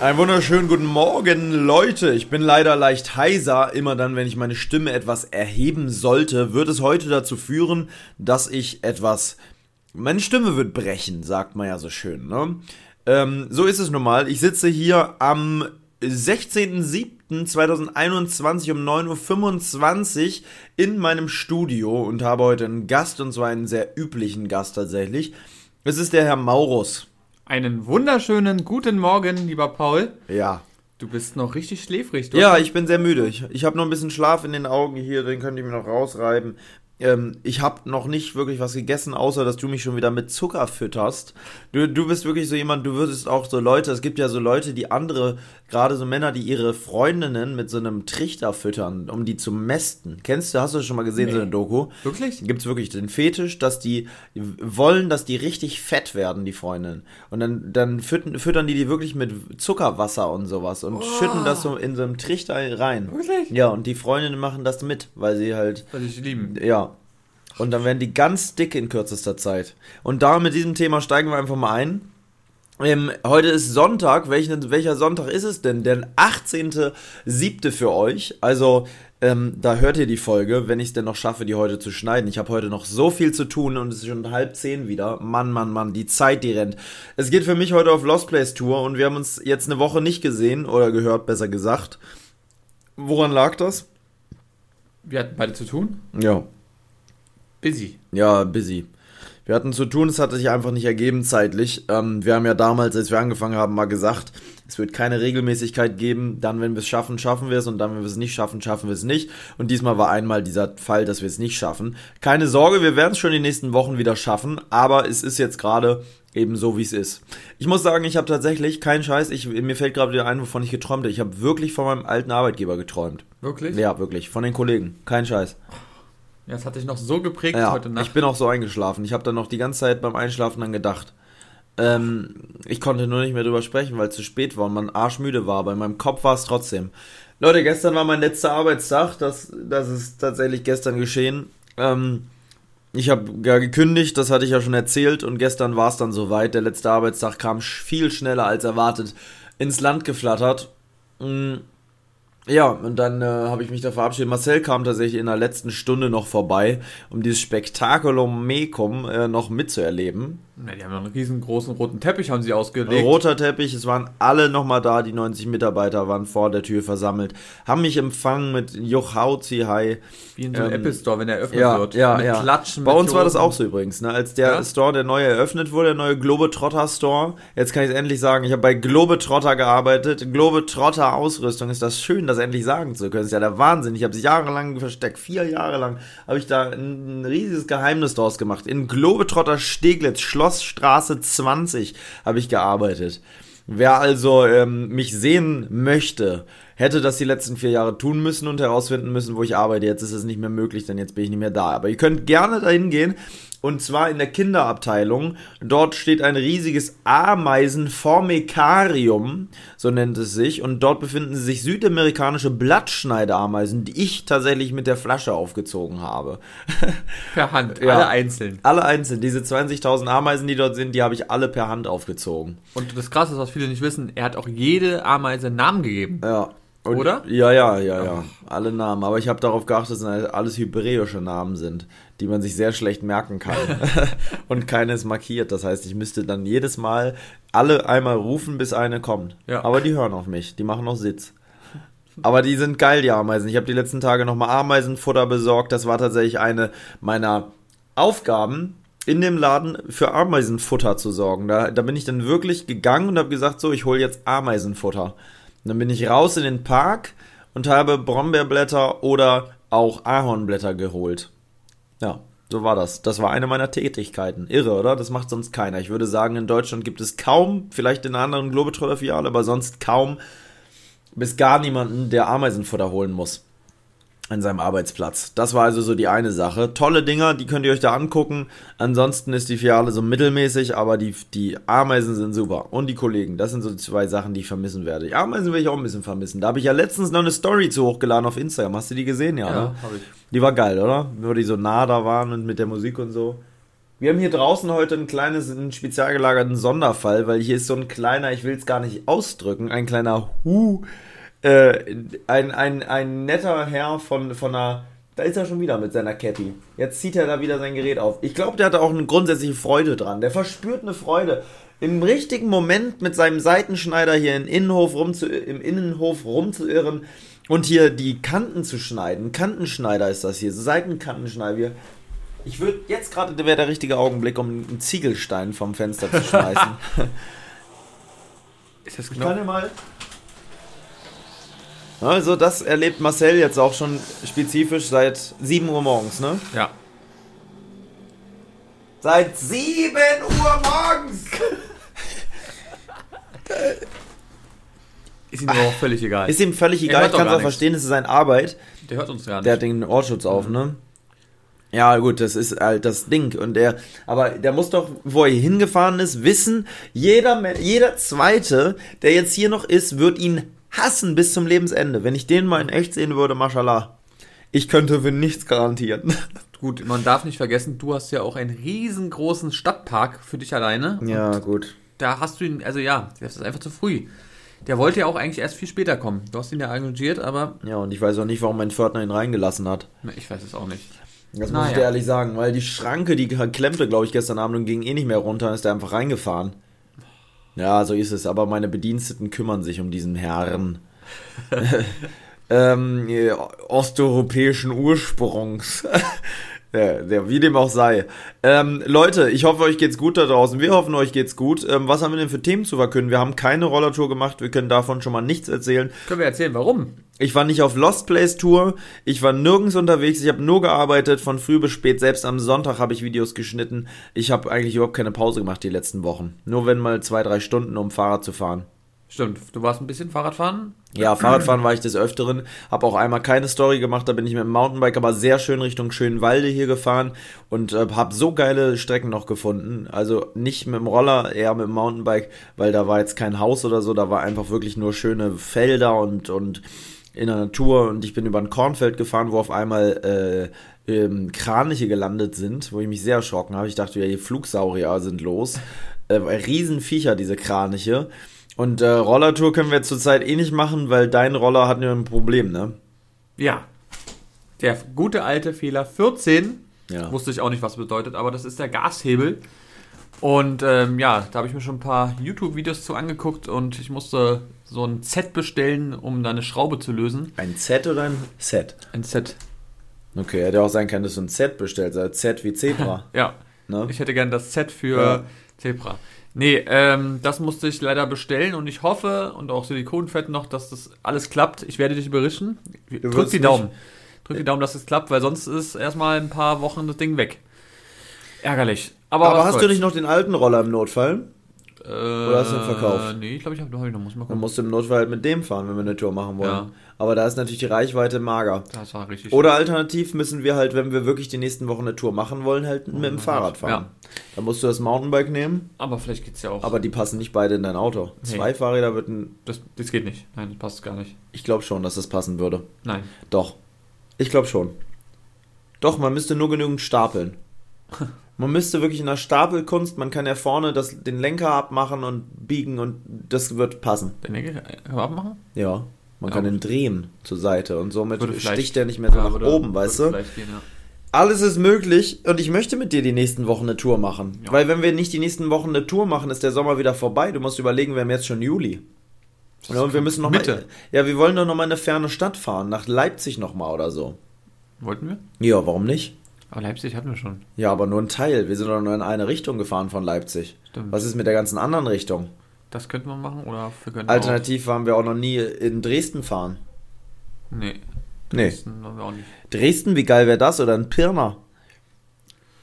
Einen wunderschönen guten Morgen, Leute. Ich bin leider leicht heiser. Immer dann, wenn ich meine Stimme etwas erheben sollte, wird es heute dazu führen, dass ich etwas. Meine Stimme wird brechen, sagt man ja so schön, ne? Ähm, so ist es nun mal. Ich sitze hier am 16.07.2021 um 9.25 Uhr in meinem Studio und habe heute einen Gast, und zwar einen sehr üblichen Gast tatsächlich. Es ist der Herr Maurus. Einen wunderschönen guten Morgen, lieber Paul. Ja. Du bist noch richtig schläfrig, du? Ja, ich bin sehr müde. Ich, ich habe noch ein bisschen Schlaf in den Augen hier, den könnt ihr mir noch rausreiben. Ähm, ich habe noch nicht wirklich was gegessen, außer dass du mich schon wieder mit Zucker fütterst. Du, du bist wirklich so jemand, du würdest auch so Leute, es gibt ja so Leute, die andere, gerade so Männer, die ihre Freundinnen mit so einem Trichter füttern, um die zu mästen. Kennst du, hast du schon mal gesehen, nee. so eine Doku? Wirklich? Gibt es wirklich den Fetisch, dass die wollen, dass die richtig fett werden, die Freundinnen. Und dann, dann füttern, füttern die die wirklich mit Zuckerwasser und sowas und oh. schütten das so in so einem Trichter rein. Wirklich? Ja, und die Freundinnen machen das mit, weil sie halt. Weil sie lieben. Ja, und dann werden die ganz dick in kürzester Zeit. Und da mit diesem Thema steigen wir einfach mal ein. Ähm, heute ist Sonntag. Welchen, welcher Sonntag ist es denn? Der 18.07. für euch. Also, ähm, da hört ihr die Folge, wenn ich es denn noch schaffe, die heute zu schneiden. Ich habe heute noch so viel zu tun und es ist schon halb zehn wieder. Mann, Mann, Mann, die Zeit, die rennt. Es geht für mich heute auf Lost Place Tour und wir haben uns jetzt eine Woche nicht gesehen oder gehört, besser gesagt. Woran lag das? Wir hatten beide zu tun. Ja. Busy. Ja, busy. Wir hatten zu tun, es hatte sich einfach nicht ergeben zeitlich. Ähm, wir haben ja damals, als wir angefangen haben, mal gesagt, es wird keine Regelmäßigkeit geben. Dann, wenn wir es schaffen, schaffen wir es. Und dann, wenn wir es nicht schaffen, schaffen wir es nicht. Und diesmal war einmal dieser Fall, dass wir es nicht schaffen. Keine Sorge, wir werden es schon in den nächsten Wochen wieder schaffen. Aber es ist jetzt gerade eben so, wie es ist. Ich muss sagen, ich habe tatsächlich keinen Scheiß. Ich, mir fällt gerade wieder ein, wovon ich geträumt habe. Ich habe wirklich von meinem alten Arbeitgeber geträumt. Wirklich? Ja, wirklich. Von den Kollegen. Kein Scheiß. Ja, das hat dich noch so geprägt ja, heute Nacht. Ich bin auch so eingeschlafen. Ich habe dann noch die ganze Zeit beim Einschlafen dann gedacht. Ähm, ich konnte nur nicht mehr drüber sprechen, weil es zu spät war und man arschmüde war, aber in meinem Kopf war es trotzdem. Leute, gestern war mein letzter Arbeitstag. Das, das ist tatsächlich gestern geschehen. Ähm, ich habe ja gekündigt, das hatte ich ja schon erzählt und gestern war es dann soweit. Der letzte Arbeitstag kam viel schneller als erwartet ins Land geflattert. Mm, ja, und dann äh, habe ich mich da verabschiedet. Marcel kam tatsächlich in der letzten Stunde noch vorbei, um dieses Spektakulum Mecum äh, noch mitzuerleben. Ja, die haben einen riesengroßen roten Teppich haben sie ausgelegt. Roter Teppich, es waren alle nochmal da, die 90 Mitarbeiter waren vor der Tür versammelt, haben mich empfangen mit Jochauzi Hi. Wie in so einem ähm, Apple Store, wenn er eröffnet ja, wird. Ja, mit ja. Klatschen. Bei uns war das auch so übrigens, ne? als der ja? Store, der neue eröffnet wurde, der neue Globetrotter Store. Jetzt kann ich es endlich sagen, ich habe bei Globetrotter gearbeitet. Globetrotter Ausrüstung, ist das schön, das endlich sagen zu können. Das ist ja der Wahnsinn. Ich habe es jahrelang versteckt, vier Jahre lang habe ich da ein, ein riesiges Geheimnis draus gemacht. In Globetrotter Steglitz, Schloss Schlossstraße 20 habe ich gearbeitet. Wer also ähm, mich sehen möchte, hätte das die letzten vier Jahre tun müssen und herausfinden müssen, wo ich arbeite. Jetzt ist es nicht mehr möglich, denn jetzt bin ich nicht mehr da. Aber ihr könnt gerne dahin gehen. Und zwar in der Kinderabteilung. Dort steht ein riesiges Ameisenformikarium, so nennt es sich. Und dort befinden sich südamerikanische Blattschneideameisen, die ich tatsächlich mit der Flasche aufgezogen habe. Per Hand, ja, alle einzeln. Alle einzeln. Diese 20.000 Ameisen, die dort sind, die habe ich alle per Hand aufgezogen. Und das Krasse ist, was viele nicht wissen, er hat auch jede Ameise einen Namen gegeben. Ja. Und, Oder? Ja, ja, ja, ja. Alle Namen. Aber ich habe darauf geachtet, dass es alles hebräische Namen sind, die man sich sehr schlecht merken kann. und keines markiert. Das heißt, ich müsste dann jedes Mal alle einmal rufen, bis eine kommt. Ja. Aber die hören auf mich. Die machen noch Sitz. Aber die sind geil, die Ameisen. Ich habe die letzten Tage nochmal Ameisenfutter besorgt. Das war tatsächlich eine meiner Aufgaben, in dem Laden für Ameisenfutter zu sorgen. Da, da bin ich dann wirklich gegangen und habe gesagt, so, ich hole jetzt Ameisenfutter. Und dann bin ich raus in den Park und habe Brombeerblätter oder auch Ahornblätter geholt. Ja, so war das. Das war eine meiner Tätigkeiten. Irre, oder? Das macht sonst keiner. Ich würde sagen, in Deutschland gibt es kaum, vielleicht in einer anderen Globetrotter-Filiale, aber sonst kaum bis gar niemanden, der Ameisenfutter holen muss an seinem Arbeitsplatz. Das war also so die eine Sache. Tolle Dinger, die könnt ihr euch da angucken. Ansonsten ist die Filiale so mittelmäßig, aber die, die Ameisen sind super. Und die Kollegen, das sind so zwei Sachen, die ich vermissen werde. Die Ameisen will ich auch ein bisschen vermissen. Da habe ich ja letztens noch eine Story zu hochgeladen auf Instagram. Hast du die gesehen, ja? Ja, ne? habe ich. Die war geil, oder? Wo die so nah da waren und mit der Musik und so. Wir haben hier draußen heute ein kleines, einen spezial gelagerten Sonderfall, weil hier ist so ein kleiner, ich will es gar nicht ausdrücken, ein kleiner Hu äh, ein, ein, ein netter Herr von, von einer. Da ist er schon wieder mit seiner Cappy. Jetzt zieht er da wieder sein Gerät auf. Ich glaube, der hatte auch eine grundsätzliche Freude dran. Der verspürt eine Freude. Im richtigen Moment mit seinem Seitenschneider hier im Innenhof, rumzu, im Innenhof rumzuirren und hier die Kanten zu schneiden. Kantenschneider ist das hier, Seitenkantenschneider. Ich würde jetzt gerade wäre der richtige Augenblick, um einen Ziegelstein vom Fenster zu schmeißen. ist das genau? Ich kann ja mal also das erlebt Marcel jetzt auch schon spezifisch seit 7 Uhr morgens, ne? Ja. Seit 7 Uhr morgens! ist ihm aber auch völlig egal. Ist ihm völlig egal, ich kann es auch verstehen, es ist seine Arbeit. Der hört uns nicht. Der hat den Ohrschutz auf, mhm. ne? Ja, gut, das ist halt das Ding. Und der, aber der muss doch, wo er hingefahren ist, wissen, jeder, jeder Zweite, der jetzt hier noch ist, wird ihn hassen bis zum Lebensende. Wenn ich den mal in echt sehen würde, mashallah. Ich könnte für nichts garantieren. Gut, man darf nicht vergessen, du hast ja auch einen riesengroßen Stadtpark für dich alleine. Ja, gut. Da hast du ihn, also ja, das ist einfach zu früh. Der wollte ja auch eigentlich erst viel später kommen. Du hast ihn ja engagiert, aber. Ja, und ich weiß auch nicht, warum mein Pförtner ihn reingelassen hat. Ich weiß es auch nicht. Das Na, muss ich dir ehrlich sagen, weil die Schranke, die klemmte, glaube ich, gestern Abend und ging eh nicht mehr runter, ist er einfach reingefahren. Ja, so ist es, aber meine Bediensteten kümmern sich um diesen Herrn. ähm, osteuropäischen Ursprungs. Ja, der, wie dem auch sei. Ähm, Leute, ich hoffe, euch geht's gut da draußen. Wir hoffen, euch geht's gut. Ähm, was haben wir denn für Themen zu verkünden? Wir haben keine Rollertour gemacht. Wir können davon schon mal nichts erzählen. Können wir erzählen, warum? Ich war nicht auf Lost Place Tour. Ich war nirgends unterwegs. Ich habe nur gearbeitet, von früh bis spät. Selbst am Sonntag habe ich Videos geschnitten. Ich habe eigentlich überhaupt keine Pause gemacht die letzten Wochen. Nur wenn mal zwei, drei Stunden, um Fahrrad zu fahren. Stimmt, du warst ein bisschen Fahrradfahren? Ja, Fahrradfahren war ich des Öfteren. Habe auch einmal keine Story gemacht, da bin ich mit dem Mountainbike aber sehr schön Richtung Schönwalde hier gefahren und äh, habe so geile Strecken noch gefunden. Also nicht mit dem Roller, eher mit dem Mountainbike, weil da war jetzt kein Haus oder so, da war einfach wirklich nur schöne Felder und, und in der Natur und ich bin über ein Kornfeld gefahren, wo auf einmal äh, ähm, Kraniche gelandet sind, wo ich mich sehr erschrocken habe. Ich dachte, ja, die Flugsaurier sind los. Äh, Riesenviecher, diese Kraniche. Und äh, Rollertour können wir zurzeit eh nicht machen, weil dein Roller hat ja ein Problem, ne? Ja. Der gute alte Fehler 14. Ja. Wusste ich auch nicht, was bedeutet, aber das ist der Gashebel. Und ähm, ja, da habe ich mir schon ein paar YouTube-Videos zu angeguckt und ich musste so ein Z bestellen, um da eine Schraube zu lösen. Ein Z oder ein Set? Ein Z. Okay, hätte auch sein können, dass du ein Z bestellst, also Z wie Zebra. ja. Ne? Ich hätte gern das Z für ja. Zebra. Nee, ähm, das musste ich leider bestellen und ich hoffe und auch Silikonfett noch, dass das alles klappt. Ich werde dich überrischen. Drück die Daumen. Drück die Daumen, dass es klappt, weil sonst ist erstmal ein paar Wochen das Ding weg. Ärgerlich. Aber, Aber hast soll's. du nicht noch den alten Roller im Notfall? Äh, Oder hast du ihn verkauft? Nee, ich glaube, ich habe noch, muss mal gucken. Dann musst du im Notfall halt mit dem fahren, wenn wir eine Tour machen wollen. Ja. Aber da ist natürlich die Reichweite mager. Das war richtig. Oder alternativ müssen wir halt, wenn wir wirklich die nächsten Wochen eine Tour machen wollen, halt mit dem Fahrrad fahren. Ja. Dann musst du das Mountainbike nehmen. Aber vielleicht geht's ja auch. Aber die passen nicht beide in dein Auto. Nee. Zwei Fahrräder würden. Das, das geht nicht. Nein, das passt gar nicht. Ich glaube schon, dass das passen würde. Nein. Doch. Ich glaube schon. Doch, man müsste nur genügend stapeln. Man müsste wirklich in der Stapelkunst, man kann ja vorne das, den Lenker abmachen und biegen und das wird passen. Den Lenker abmachen? Ja. Man ja, kann ihn drehen zur Seite und somit sticht er nicht mehr so ja, nach oben, weißt du? Gehen, ja. Alles ist möglich und ich möchte mit dir die nächsten Wochen eine Tour machen. Weil wenn wir nicht die nächsten Wochen eine Tour machen, ist der Sommer wieder vorbei. Du musst überlegen, wir haben jetzt schon Juli. Ja, und wir müssen noch Mitte. Mal, ja, wir wollen doch noch mal eine ferne Stadt fahren, nach Leipzig noch mal oder so. Wollten wir? Ja, warum nicht? Aber Leipzig hatten wir schon. Ja, aber nur ein Teil. Wir sind doch nur in eine Richtung gefahren von Leipzig. Stimmt. Was ist mit der ganzen anderen Richtung? Das könnten wir machen oder wir Alternativ waren wir auch noch nie in Dresden fahren. Nee. Nee. Dresden haben wir auch nicht. Dresden, wie geil wäre das? Oder ein Pirna?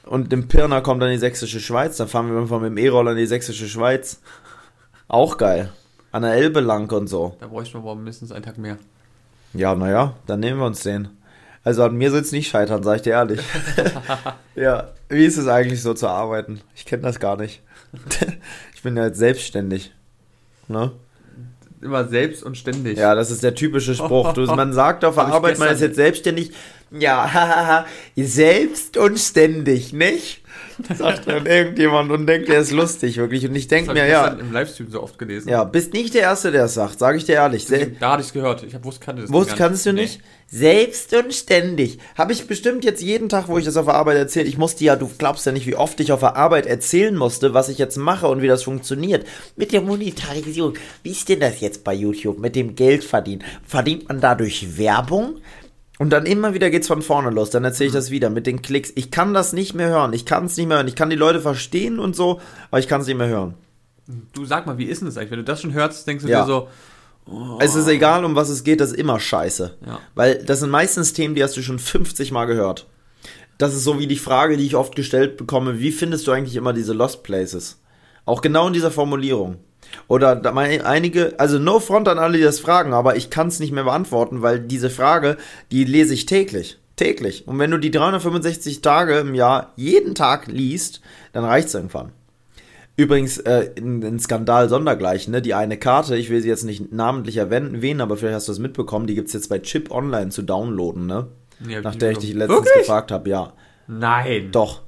Und im Pirna kommt dann die sächsische Schweiz. Dann fahren wir einfach mit dem E-Roller in die sächsische Schweiz. Auch geil. An der Elbe lang und so. Da bräuchten wir aber mindestens einen Tag mehr. Ja, naja, dann nehmen wir uns den. Also an mir soll es nicht scheitern, sag ich dir ehrlich. ja, wie ist es eigentlich so zu arbeiten? Ich kenne das gar nicht. ich bin ja jetzt selbstständig. Ne? Immer selbst und ständig. Ja, das ist der typische Spruch. Du, man sagt auf der Arbeit, man ist jetzt selbstständig. Ja, selbst und ständig, nicht? Sagt dann irgendjemand und denkt, der ist lustig, wirklich. Und ich denke mir, ja. im Livestream so oft gelesen. Ja, bist nicht der Erste, der es sagt, sage ich dir ehrlich. da hatte ich es gehört. Ich wusste, kannte das Wusst, kannst du nicht? Nee. Selbst und ständig. Habe ich bestimmt jetzt jeden Tag, wo ich das auf der Arbeit erzähle. Ich musste ja, du glaubst ja nicht, wie oft ich auf der Arbeit erzählen musste, was ich jetzt mache und wie das funktioniert. Mit der Monetarisierung. Wie ist denn das jetzt bei YouTube? Mit dem Geld verdienen? Verdient man dadurch Werbung? Und dann immer wieder geht's von vorne los. Dann erzähle ich das wieder mit den Klicks. Ich kann das nicht mehr hören. Ich kann es nicht mehr hören. Ich kann die Leute verstehen und so, aber ich kann es nicht mehr hören. Du sag mal, wie ist denn das eigentlich? Wenn du das schon hörst, denkst du ja. dir so. Oh. Es ist egal, um was es geht, das ist immer scheiße. Ja. Weil das sind meistens Themen, die hast du schon 50 Mal gehört. Das ist so wie die Frage, die ich oft gestellt bekomme: Wie findest du eigentlich immer diese Lost Places? Auch genau in dieser Formulierung. Oder einige, also no front an alle, die das fragen, aber ich kann es nicht mehr beantworten, weil diese Frage, die lese ich täglich. Täglich. Und wenn du die 365 Tage im Jahr jeden Tag liest, dann reicht es irgendwann. Übrigens, äh, ein Skandal sondergleichen, ne? Die eine Karte, ich will sie jetzt nicht namentlich erwähnen, aber vielleicht hast du es mitbekommen, die gibt es jetzt bei Chip Online zu downloaden, ne? Ja, Nach der ich dich letztens Wirklich? gefragt habe, ja. Nein. Doch.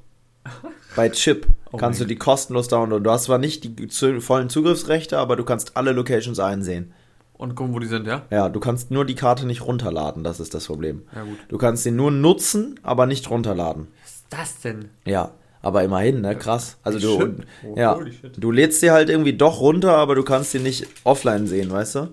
Bei Chip oh kannst du die kostenlos downloaden. Du hast zwar nicht die zu, vollen Zugriffsrechte, aber du kannst alle Locations einsehen. Und gucken, wo die sind, ja? Ja, du kannst nur die Karte nicht runterladen, das ist das Problem. Ja, gut. Du kannst sie nur nutzen, aber nicht runterladen. Was ist das denn? Ja, aber immerhin, ne? Krass. Also du, oh, ja, du lädst sie halt irgendwie doch runter, aber du kannst sie nicht offline sehen, weißt du?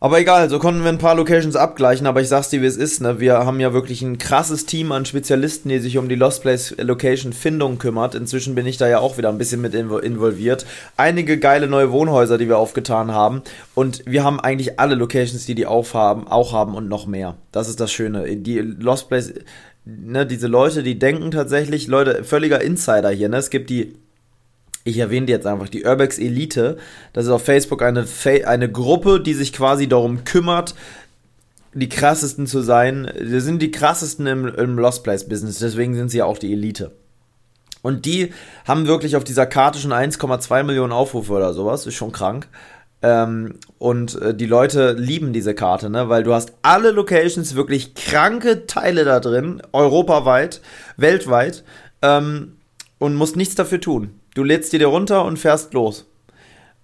Aber egal, so konnten wir ein paar Locations abgleichen, aber ich sag's dir, wie es ist, ne? Wir haben ja wirklich ein krasses Team an Spezialisten, die sich um die Lost Place Location Findung kümmert. Inzwischen bin ich da ja auch wieder ein bisschen mit involviert. Einige geile neue Wohnhäuser, die wir aufgetan haben. Und wir haben eigentlich alle Locations, die die aufhaben, auch haben und noch mehr. Das ist das Schöne. Die Lost Place, ne, diese Leute, die denken tatsächlich, Leute, völliger Insider hier, ne? Es gibt die ich erwähne jetzt einfach die Urbex Elite. Das ist auf Facebook eine, eine Gruppe, die sich quasi darum kümmert, die krassesten zu sein. Wir sind die krassesten im, im Lost Place Business, deswegen sind sie ja auch die Elite. Und die haben wirklich auf dieser Karte schon 1,2 Millionen Aufrufe oder sowas, ist schon krank. Ähm, und äh, die Leute lieben diese Karte, ne? Weil du hast alle Locations, wirklich kranke Teile da drin, europaweit, weltweit, ähm, und musst nichts dafür tun. Du lädst die dir runter und fährst los.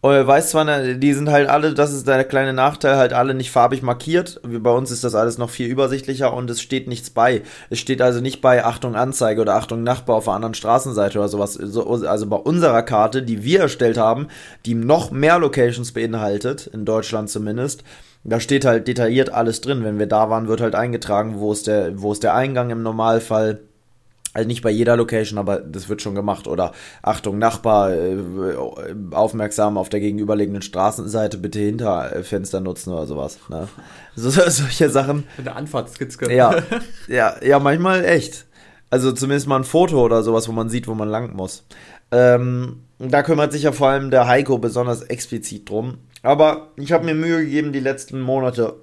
Und weißt zwar, ne, die sind halt alle, das ist der kleine Nachteil, halt alle nicht farbig markiert. Bei uns ist das alles noch viel übersichtlicher und es steht nichts bei. Es steht also nicht bei Achtung Anzeige oder Achtung Nachbar auf der anderen Straßenseite oder sowas. Also bei unserer Karte, die wir erstellt haben, die noch mehr Locations beinhaltet, in Deutschland zumindest, da steht halt detailliert alles drin. Wenn wir da waren, wird halt eingetragen, wo ist der, wo ist der Eingang im Normalfall also nicht bei jeder Location, aber das wird schon gemacht. Oder Achtung, Nachbar, äh, aufmerksam auf der gegenüberliegenden Straßenseite, bitte Hinterfenster nutzen oder sowas. Ne? So, solche Sachen. Mit der Anfahrtskizze. Ja, ja, ja, manchmal echt. Also zumindest mal ein Foto oder sowas, wo man sieht, wo man lang muss. Ähm, da kümmert sich ja vor allem der Heiko besonders explizit drum. Aber ich habe mir Mühe gegeben, die letzten Monate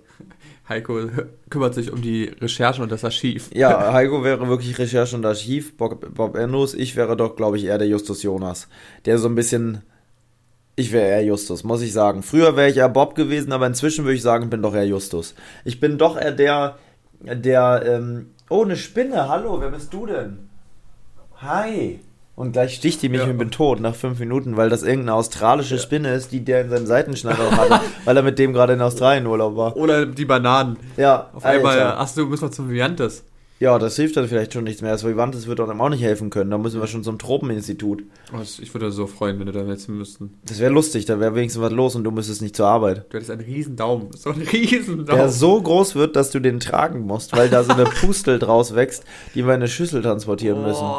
Heiko kümmert sich um die Recherche und das Archiv. Ja, Heiko wäre wirklich Recherche und Archiv. Bob, Bob Andrews, ich wäre doch, glaube ich, eher der Justus Jonas. Der so ein bisschen. Ich wäre eher Justus, muss ich sagen. Früher wäre ich eher Bob gewesen, aber inzwischen würde ich sagen, bin doch eher Justus. Ich bin doch eher der, der, ähm, oh, eine Spinne, hallo, wer bist du denn? Hi. Und gleich sticht die mich ja. und bin tot nach fünf Minuten, weil das irgendeine australische ja. Spinne ist, die der in seinem Seitenschneider hatte, weil er mit dem gerade in Australien Urlaub war. Oder die Bananen. Ja. Auf einmal, ach du, müssen wir zum Viantes. Ja, das hilft dann vielleicht schon nichts mehr. Das Vivantes wird einem auch nicht helfen können. Da müssen wir schon zum Tropeninstitut. Ich würde so freuen, wenn du da jetzt müssten. Das wäre lustig, da wäre wenigstens was los und du müsstest nicht zur Arbeit. Du hättest einen riesen Daumen. So ein riesen Daumen. Der so groß wird, dass du den tragen musst, weil da so eine Pustel draus wächst, die wir in eine Schüssel transportieren müssen.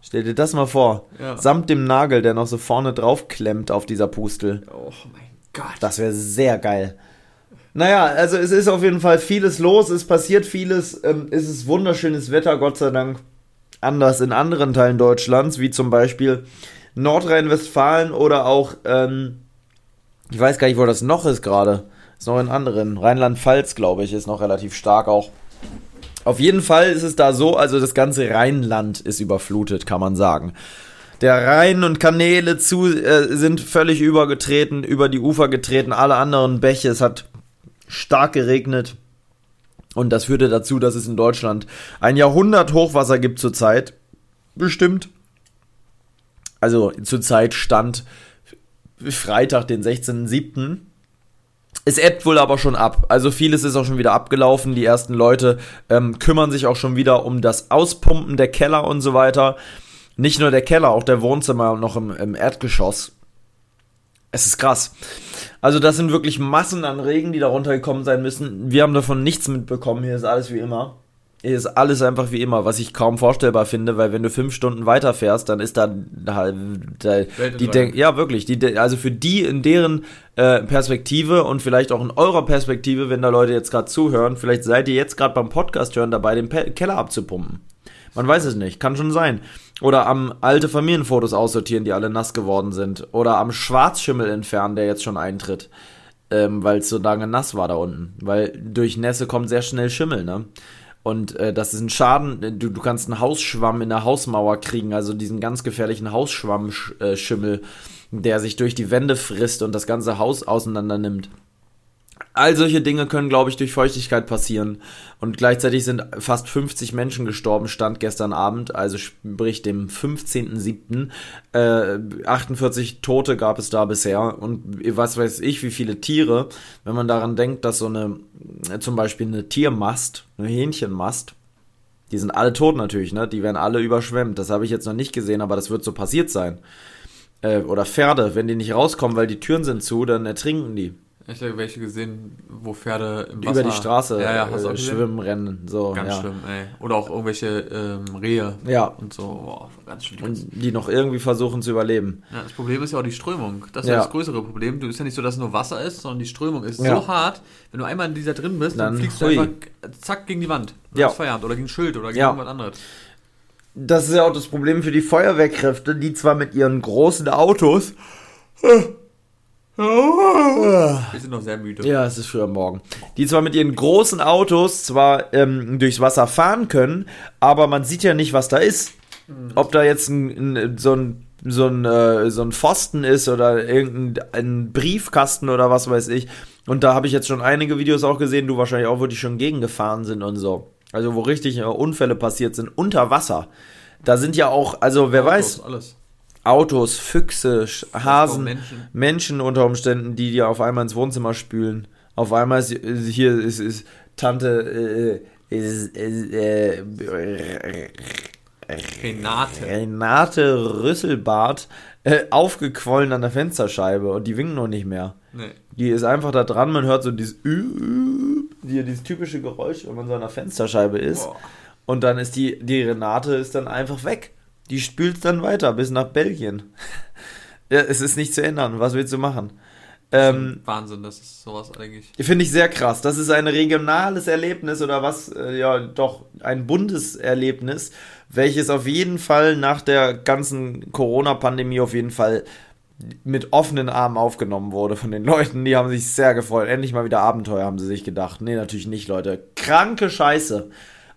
Stell dir das mal vor. Ja. Samt dem Nagel, der noch so vorne drauf klemmt auf dieser Pustel. Oh mein Gott. Das wäre sehr geil. Naja, also es ist auf jeden Fall vieles los, es passiert vieles, ähm, es ist wunderschönes Wetter, Gott sei Dank. Anders in anderen Teilen Deutschlands, wie zum Beispiel Nordrhein-Westfalen oder auch, ähm, ich weiß gar nicht, wo das noch ist gerade. Ist noch in anderen. Rheinland-Pfalz, glaube ich, ist noch relativ stark auch. Auf jeden Fall ist es da so, also das ganze Rheinland ist überflutet, kann man sagen. Der Rhein und Kanäle zu, äh, sind völlig übergetreten, über die Ufer getreten, alle anderen Bäche. Es hat stark geregnet. Und das führte dazu, dass es in Deutschland ein Jahrhundert Hochwasser gibt zurzeit. Bestimmt. Also zurzeit stand Freitag, den 16.07. Es ebbt wohl aber schon ab. Also vieles ist auch schon wieder abgelaufen. Die ersten Leute ähm, kümmern sich auch schon wieder um das Auspumpen der Keller und so weiter. Nicht nur der Keller, auch der Wohnzimmer noch im, im Erdgeschoss. Es ist krass. Also das sind wirklich Massen an Regen, die da runtergekommen sein müssen. Wir haben davon nichts mitbekommen. Hier ist alles wie immer. Hier ist alles einfach wie immer, was ich kaum vorstellbar finde, weil wenn du fünf Stunden weiterfährst, dann ist da, da, da die denk, ja wirklich, die, also für die in deren äh, Perspektive und vielleicht auch in eurer Perspektive, wenn da Leute jetzt gerade zuhören, vielleicht seid ihr jetzt gerade beim Podcast hören dabei, den Pe Keller abzupumpen. Man weiß es nicht, kann schon sein. Oder am alte Familienfotos aussortieren, die alle nass geworden sind. Oder am Schwarzschimmel entfernen, der jetzt schon eintritt. Ähm, weil es so lange nass war da unten. Weil durch Nässe kommt sehr schnell Schimmel, ne? Und äh, das ist ein Schaden. Du, du kannst einen Hausschwamm in der Hausmauer kriegen, also diesen ganz gefährlichen Hausschwammschimmel, äh, der sich durch die Wände frisst und das ganze Haus auseinander nimmt. All solche Dinge können, glaube ich, durch Feuchtigkeit passieren. Und gleichzeitig sind fast 50 Menschen gestorben, stand gestern Abend, also sprich dem 15.07. Äh, 48 Tote gab es da bisher. Und was weiß ich, wie viele Tiere, wenn man daran denkt, dass so eine, zum Beispiel eine Tiermast, eine Hähnchenmast, die sind alle tot natürlich, ne? Die werden alle überschwemmt. Das habe ich jetzt noch nicht gesehen, aber das wird so passiert sein. Äh, oder Pferde, wenn die nicht rauskommen, weil die Türen sind zu, dann ertrinken die. Ich habe welche gesehen, wo Pferde im Wasser... Über die Straße ja, ja, äh, schwimmen, rennen, so. Ganz ja. schlimm, ey. Oder auch irgendwelche ähm, Rehe ja. und so. Boah, ganz schlimm. Und die noch irgendwie versuchen zu überleben. Ja, das Problem ist ja auch die Strömung. Das ist ja, das größere Problem. Du ist ja nicht so, dass es nur Wasser ist, sondern die Strömung ist so hart, wenn du einmal in dieser drin bist, dann, dann fliegst hui. du einfach zack gegen die Wand. Ja. Feierabend oder gegen ein Schild oder gegen irgendwas anderes. Das ist ja auch das Problem für die Feuerwehrkräfte, die zwar mit ihren großen Autos wir sind noch sehr müde. Ja, es ist früher Morgen. Die zwar mit ihren großen Autos zwar ähm, durchs Wasser fahren können, aber man sieht ja nicht, was da ist. Mhm. Ob da jetzt ein, ein, so ein so ein, äh, so ein Pfosten ist oder irgendein Briefkasten oder was weiß ich. Und da habe ich jetzt schon einige Videos auch gesehen, du wahrscheinlich auch, wo die schon gegengefahren sind und so. Also wo richtig äh, Unfälle passiert sind unter Wasser. Da sind ja auch, also wer Autos, weiß, alles. Autos, Füchse, Hasen, Menschen. Menschen. unter Umständen, die dir auf einmal ins Wohnzimmer spülen. Auf einmal ist hier ist, ist Tante äh, ist, äh, Renate. Renate Rüsselbart äh, aufgequollen an der Fensterscheibe und die winkt noch nicht mehr. Nee. Die ist einfach da dran, man hört so dieses, dieses typische Geräusch, wenn man so an der Fensterscheibe ist. Boah. Und dann ist die, die Renate ist dann einfach weg. Die spült dann weiter bis nach Belgien. ja, es ist nicht zu ändern. Was willst du machen? Ähm, Wahnsinn, das ist sowas eigentlich. Finde ich sehr krass. Das ist ein regionales Erlebnis oder was, äh, ja, doch ein Bundeserlebnis, welches auf jeden Fall nach der ganzen Corona-Pandemie auf jeden Fall mit offenen Armen aufgenommen wurde von den Leuten. Die haben sich sehr gefreut. Endlich mal wieder Abenteuer, haben sie sich gedacht. Nee, natürlich nicht, Leute. Kranke Scheiße.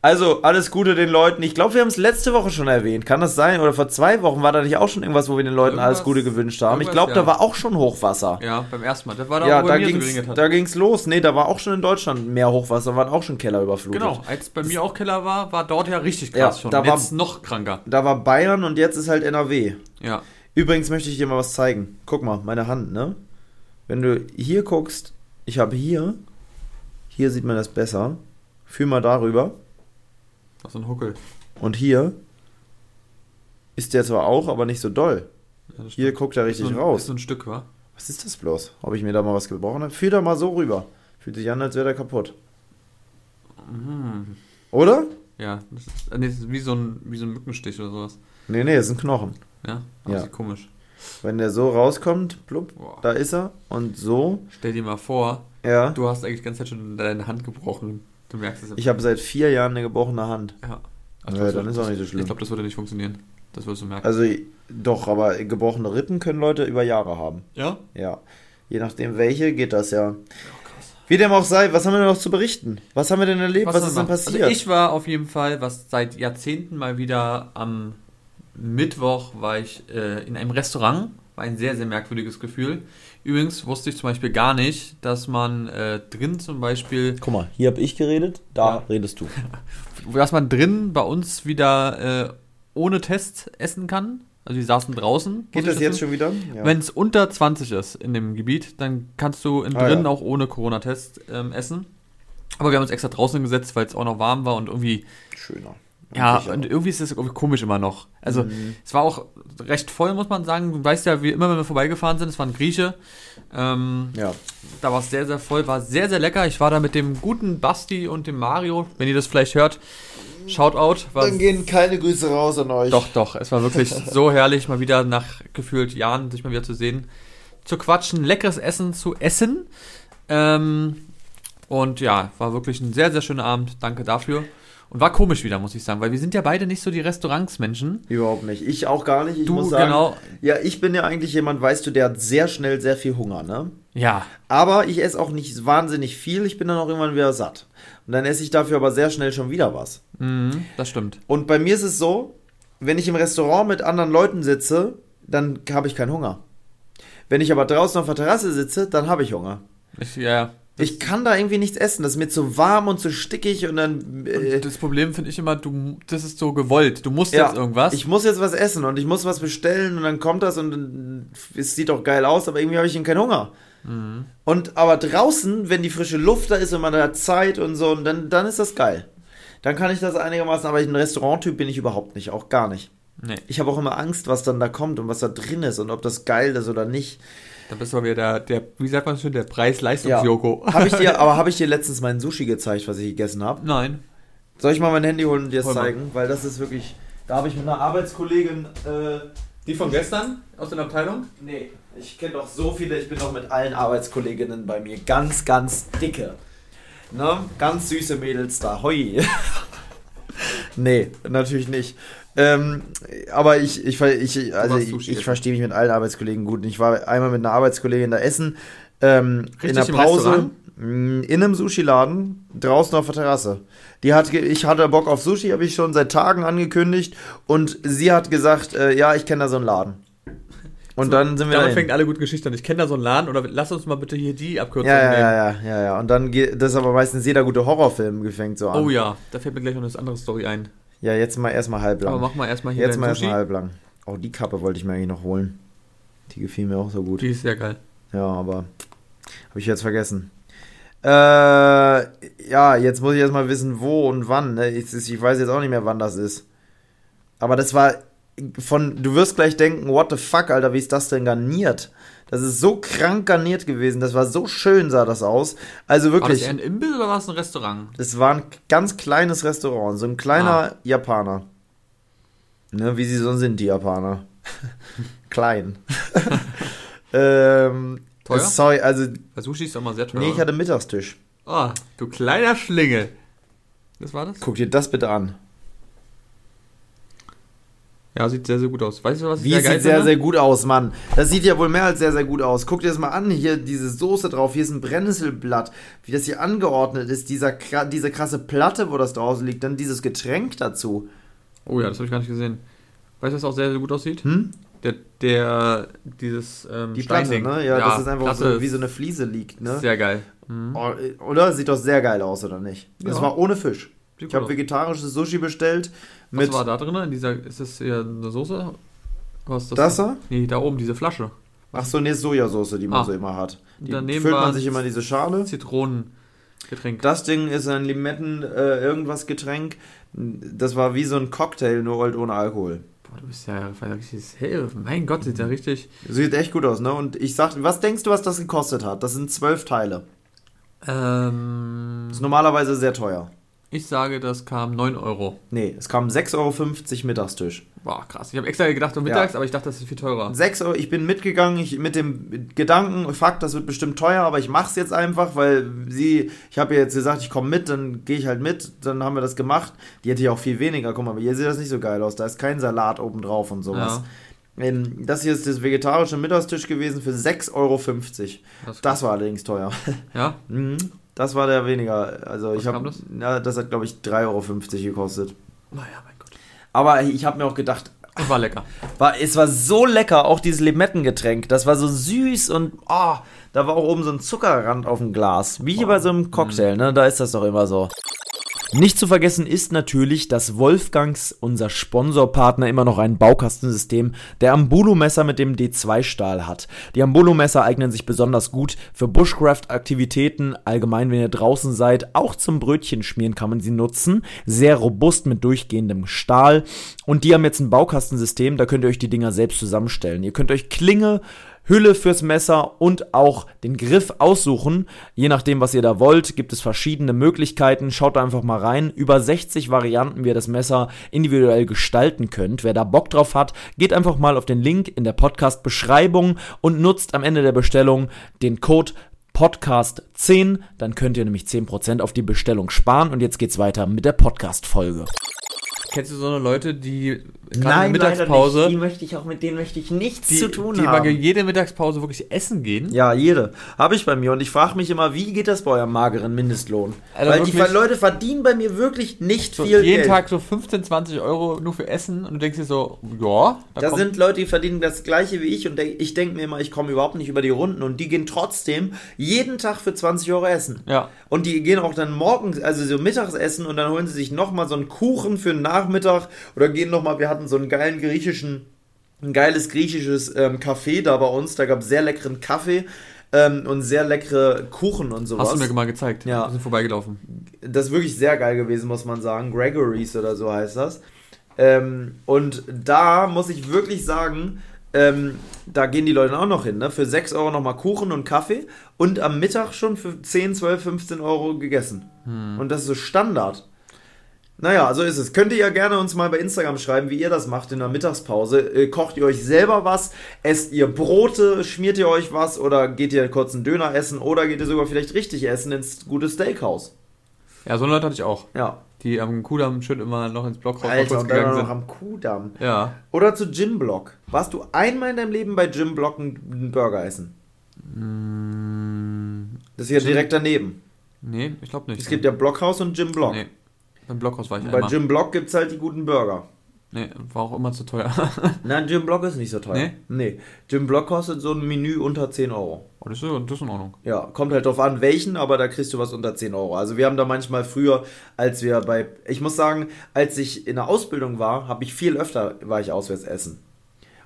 Also, alles Gute den Leuten. Ich glaube, wir haben es letzte Woche schon erwähnt. Kann das sein? Oder vor zwei Wochen war da nicht auch schon irgendwas, wo wir den Leuten irgendwas, alles Gute gewünscht haben? Ich glaube, ja. da war auch schon Hochwasser. Ja, beim ersten Mal. Das war da, ja, wo da ging's, so da ging's los. Nee, da war auch schon in Deutschland mehr Hochwasser, waren auch schon Keller überflutet. Genau, als bei mir auch Keller war, war dort ja richtig krass ja, schon. Da jetzt war, noch kranker. Da war Bayern und jetzt ist halt NRW. Ja. Übrigens möchte ich dir mal was zeigen. Guck mal, meine Hand, ne? Wenn du hier guckst, ich habe hier, hier sieht man das besser. Fühl mal darüber. Ach, so ein Huckel. Und hier ist der zwar auch, aber nicht so doll. Ja, hier guckt er richtig ist so ein, raus. Ist so ein Stück, wa? Was ist das bloß? Ob ich mir da mal was gebrochen habe? Fühl da mal so rüber. Fühlt sich an, als wäre der kaputt. Mhm. Oder? Ja, das ist, nee, das ist wie, so ein, wie so ein Mückenstich oder sowas. Nee, nee, das ist ein Knochen. Ja? Das ja. Ist komisch. Wenn der so rauskommt, blub, Boah. da ist er. Und so. Stell dir mal vor, Ja. Du hast eigentlich die ganze Zeit schon deine Hand gebrochen. Du merkst es. Ich habe seit vier Jahren eine gebrochene Hand. Ja. Ach, ja dann ist auch nicht so schlimm. Ich glaube, das würde nicht funktionieren. Das wirst du merken. Also, doch, aber gebrochene Rippen können Leute über Jahre haben. Ja? Ja. Je nachdem welche geht das ja. Wie dem auch sei, was haben wir denn noch zu berichten? Was haben wir denn erlebt? Was, was ist denn passiert? Also ich war auf jeden Fall, was seit Jahrzehnten mal wieder am Mittwoch war ich äh, in einem Restaurant. War ein sehr, sehr merkwürdiges Gefühl. Übrigens wusste ich zum Beispiel gar nicht, dass man äh, drin zum Beispiel. Guck mal, hier habe ich geredet, da ja. redest du. dass man drin bei uns wieder äh, ohne Test essen kann. Also die saßen draußen. Geht das jetzt schon wieder? Ja. Wenn es unter 20 ist in dem Gebiet, dann kannst du in ah, drinnen ja. auch ohne Corona-Test ähm, essen. Aber wir haben uns extra draußen gesetzt, weil es auch noch warm war und irgendwie. Schöner. Ja, und irgendwie ist es komisch immer noch. Also, mhm. es war auch recht voll, muss man sagen. Du weißt ja, wie immer, wenn wir vorbeigefahren sind, es war ein Grieche. Ähm, ja. Da war es sehr, sehr voll, war sehr, sehr lecker. Ich war da mit dem guten Basti und dem Mario, wenn ihr das vielleicht hört. Shoutout. Dann gehen keine Grüße raus an euch. Doch, doch. Es war wirklich so herrlich, mal wieder nach gefühlt Jahren sich mal wieder zu sehen. Zu quatschen, leckeres Essen zu essen. Ähm, und ja, war wirklich ein sehr, sehr schöner Abend. Danke dafür. Und war komisch wieder, muss ich sagen, weil wir sind ja beide nicht so die Restaurantsmenschen. Überhaupt nicht. Ich auch gar nicht. Ich du, muss sagen, genau. Ja, ich bin ja eigentlich jemand, weißt du, der hat sehr schnell sehr viel Hunger, ne? Ja. Aber ich esse auch nicht wahnsinnig viel. Ich bin dann auch irgendwann wieder satt. Und dann esse ich dafür aber sehr schnell schon wieder was. Mhm, das stimmt. Und bei mir ist es so, wenn ich im Restaurant mit anderen Leuten sitze, dann habe ich keinen Hunger. Wenn ich aber draußen auf der Terrasse sitze, dann habe ich Hunger. Ich, ja. Ich kann da irgendwie nichts essen. Das ist mir zu warm und zu stickig und dann. Äh und das Problem finde ich immer, du, das ist so gewollt. Du musst ja, jetzt irgendwas. Ich muss jetzt was essen und ich muss was bestellen und dann kommt das und es sieht auch geil aus, aber irgendwie habe ich keinen Hunger. Mhm. Und aber draußen, wenn die frische Luft da ist und man hat Zeit und so, und dann, dann ist das geil. Dann kann ich das einigermaßen, aber ein Restauranttyp bin ich überhaupt nicht, auch gar nicht. Nee. Ich habe auch immer Angst, was dann da kommt und was da drin ist und ob das geil ist oder nicht. Da bist du aber wieder der, der wie sagt man schon, der Preis-Leistungs-Joko. Ja. Hab ich dir, aber habe ich dir letztens meinen Sushi gezeigt, was ich gegessen habe? Nein. Soll ich mal mein Handy holen und dir das zeigen? Weil das ist wirklich. Da habe ich mit einer Arbeitskollegin. Äh, die von gestern aus der Abteilung? Nee. Ich kenne doch so viele, ich bin doch mit allen Arbeitskolleginnen bei mir. Ganz, ganz dicke. Ne? Ganz süße Mädels da. Hoi. nee, natürlich nicht. Ähm, aber ich, ich, ich, also ich, ich verstehe mich mit allen Arbeitskollegen gut. Ich war einmal mit einer Arbeitskollegin da essen. Ähm, in der Pause. Mm, in einem Sushi-Laden, draußen auf der Terrasse. Die hat, ich hatte Bock auf Sushi, habe ich schon seit Tagen angekündigt. Und sie hat gesagt, äh, ja, ich kenne da so einen Laden. Und so, dann sind wir. Damit fängt alle gute Geschichten an. Ich kenne da so einen Laden oder lass uns mal bitte hier die Abkürzung ja, ja, nehmen. Ja, ja, ja, ja. Und dann geht das ist aber meistens jeder gute Horrorfilm gefängt so an. Oh ja, da fällt mir gleich noch eine andere Story ein. Ja, jetzt mal erstmal halblang. Aber mach mal erstmal hier Jetzt mal erstmal halblang. Oh, die Kappe wollte ich mir eigentlich noch holen. Die gefiel mir auch so gut. Die ist sehr geil. Ja, aber habe ich jetzt vergessen. Äh, ja, jetzt muss ich erstmal wissen, wo und wann. Ne? Ich, ich weiß jetzt auch nicht mehr, wann das ist. Aber das war von, du wirst gleich denken, what the fuck, Alter, wie ist das denn garniert? Das ist so krank garniert gewesen, das war so schön, sah das aus. Also wirklich. War das ein Imbiss oder war es ein Restaurant? Das war ein ganz kleines Restaurant, so ein kleiner ah. Japaner. Ne, wie sie so sind, die Japaner. Klein. ähm, teuer? Sorry, also. Sushi ist doch mal sehr teuer. Nee, ich hatte Mittagstisch. Oh, du kleiner Schlingel. Was war das? Guck dir das bitte an. Ja, sieht sehr, sehr gut aus. Weißt du, was Wie sieht sehr, sehr gut aus, Mann. Das sieht ja wohl mehr als sehr, sehr gut aus. Guck dir das mal an. Hier diese Soße drauf. Hier ist ein Brennnesselblatt. Wie das hier angeordnet ist. Dieser, diese krasse Platte, wo das draußen liegt. Dann dieses Getränk dazu. Oh ja, das habe ich gar nicht gesehen. Weißt du, was auch sehr, sehr gut aussieht? Hm? Der, der, dieses ähm, Die Platte, ne? Ja, ja, das ist einfach so, wie so eine Fliese liegt, ne? Sehr geil. Mhm. Oder? Sieht doch sehr geil aus, oder nicht? Das ja. war ohne Fisch. Ich habe vegetarisches Sushi bestellt was war da drin? In dieser, ist das hier eine Soße? Was ist das? Das da? Nee, da oben, diese Flasche. Ach so, ne, Sojasauce, die man ah. so immer hat. Die Daneben füllt man sich immer in diese Schale. Zitronengetränk. Das Ding ist ein Limetten äh, irgendwas Getränk. Das war wie so ein Cocktail, nur halt ohne Alkohol. Boah, du bist ja richtig hell. Mein Gott, sieht ja richtig. Sieht echt gut aus, ne? Und ich sag, was denkst du, was das gekostet hat? Das sind zwölf Teile. Ähm. Das ist normalerweise sehr teuer. Ich sage, das kam 9 Euro. Nee, es kam 6,50 Euro Mittagstisch. Boah, krass. Ich habe extra gedacht um mittags, ja. aber ich dachte, das ist viel teurer. 6 Euro, ich bin mitgegangen, ich, mit dem Gedanken, fuck, das wird bestimmt teuer, aber ich mach's jetzt einfach, weil sie, ich habe ihr jetzt gesagt, ich komme mit, dann gehe ich halt mit, dann haben wir das gemacht. Die hätte ja auch viel weniger, guck mal, aber hier sieht das nicht so geil aus, da ist kein Salat oben drauf und sowas. Ja. Ähm, das hier ist das vegetarische Mittagstisch gewesen für 6,50 Euro. Das, das war allerdings teuer. Ja? Mhm. Das war der weniger. Also Was ich habe, das? Ja, das hat glaube ich 3,50 Euro gekostet. Naja, mein Gott. Aber ich habe mir auch gedacht, und war lecker. War, es war so lecker, auch dieses Limettengetränk. Das war so süß und oh, da war auch oben so ein Zuckerrand auf dem Glas. Wie oh. bei so einem Cocktail, ne? Da ist das doch immer so. Nicht zu vergessen ist natürlich, dass Wolfgangs, unser Sponsorpartner, immer noch ein Baukastensystem der Ambulo-Messer mit dem D2-Stahl hat. Die Ambulo-Messer eignen sich besonders gut für Bushcraft-Aktivitäten, allgemein wenn ihr draußen seid. Auch zum Brötchenschmieren kann man sie nutzen. Sehr robust mit durchgehendem Stahl. Und die haben jetzt ein Baukastensystem, da könnt ihr euch die Dinger selbst zusammenstellen. Ihr könnt euch Klinge, Hülle fürs Messer und auch den Griff aussuchen. Je nachdem, was ihr da wollt, gibt es verschiedene Möglichkeiten. Schaut einfach mal rein. Über 60 Varianten, wie ihr das Messer individuell gestalten könnt. Wer da Bock drauf hat, geht einfach mal auf den Link in der Podcast-Beschreibung und nutzt am Ende der Bestellung den Code Podcast 10, dann könnt ihr nämlich 10% auf die Bestellung sparen und jetzt geht's weiter mit der Podcast Folge. Kennst du so eine Leute, die Nein, in der Mittagspause. Die möchte ich auch, mit denen möchte ich nichts die, zu tun die haben. Die jede Mittagspause wirklich essen gehen. Ja, jede. Habe ich bei mir. Und ich frage mich immer, wie geht das bei eurem mageren Mindestlohn? Also Weil die Leute verdienen bei mir wirklich nicht so viel jeden Geld. Tag so 15, 20 Euro nur für Essen und du denkst dir so, ja. Da, da sind Leute, die verdienen das gleiche wie ich und ich denke mir immer, ich komme überhaupt nicht über die Runden und die gehen trotzdem jeden Tag für 20 Euro essen. Ja. Und die gehen auch dann morgens, also so mittags essen und dann holen sie sich nochmal so einen Kuchen für den Nachmittag oder gehen nochmal, wir hatten so einen geilen griechischen, ein geiles griechisches ähm, Café da bei uns, da gab es sehr leckeren Kaffee. Ähm, und sehr leckere Kuchen und sowas. Hast du mir mal gezeigt. Ja. Wir sind vorbeigelaufen. Das ist wirklich sehr geil gewesen, muss man sagen. Gregory's oder so heißt das. Ähm, und da muss ich wirklich sagen, ähm, da gehen die Leute auch noch hin, ne? Für 6 Euro nochmal Kuchen und Kaffee und am Mittag schon für 10, 12, 15 Euro gegessen. Hm. Und das ist so Standard. Naja, so ist es. Könnt ihr ja gerne uns mal bei Instagram schreiben, wie ihr das macht in der Mittagspause. Äh, kocht ihr euch selber was? Esst ihr Brote? Schmiert ihr euch was? Oder geht ihr kurz einen Döner essen? Oder geht ihr sogar vielleicht richtig essen ins gute Steakhouse? Ja, so eine Leute hatte ich auch. Ja. Die am Kudamm schön immer noch ins Blockhaus Alter, und dann noch am Kudamm. Ja. Oder zu Jim Block. Warst du einmal in deinem Leben bei Jim Block einen Burger essen? Mm, das ist Jim? direkt daneben. Nee, ich glaube nicht. Es gibt ja Blockhaus und Jim Block. Nee. Beim Blockhaus war ich Bei Jim Block gibt es halt die guten Burger. Nee, war auch immer zu teuer. Nein, Jim Block ist nicht so teuer. Nee? Nee. Jim Block kostet so ein Menü unter 10 Euro. Oh, das, ist, das ist in Ordnung. Ja, kommt halt drauf an, welchen, aber da kriegst du was unter 10 Euro. Also wir haben da manchmal früher, als wir bei, ich muss sagen, als ich in der Ausbildung war, habe ich viel öfter, war ich auswärts essen.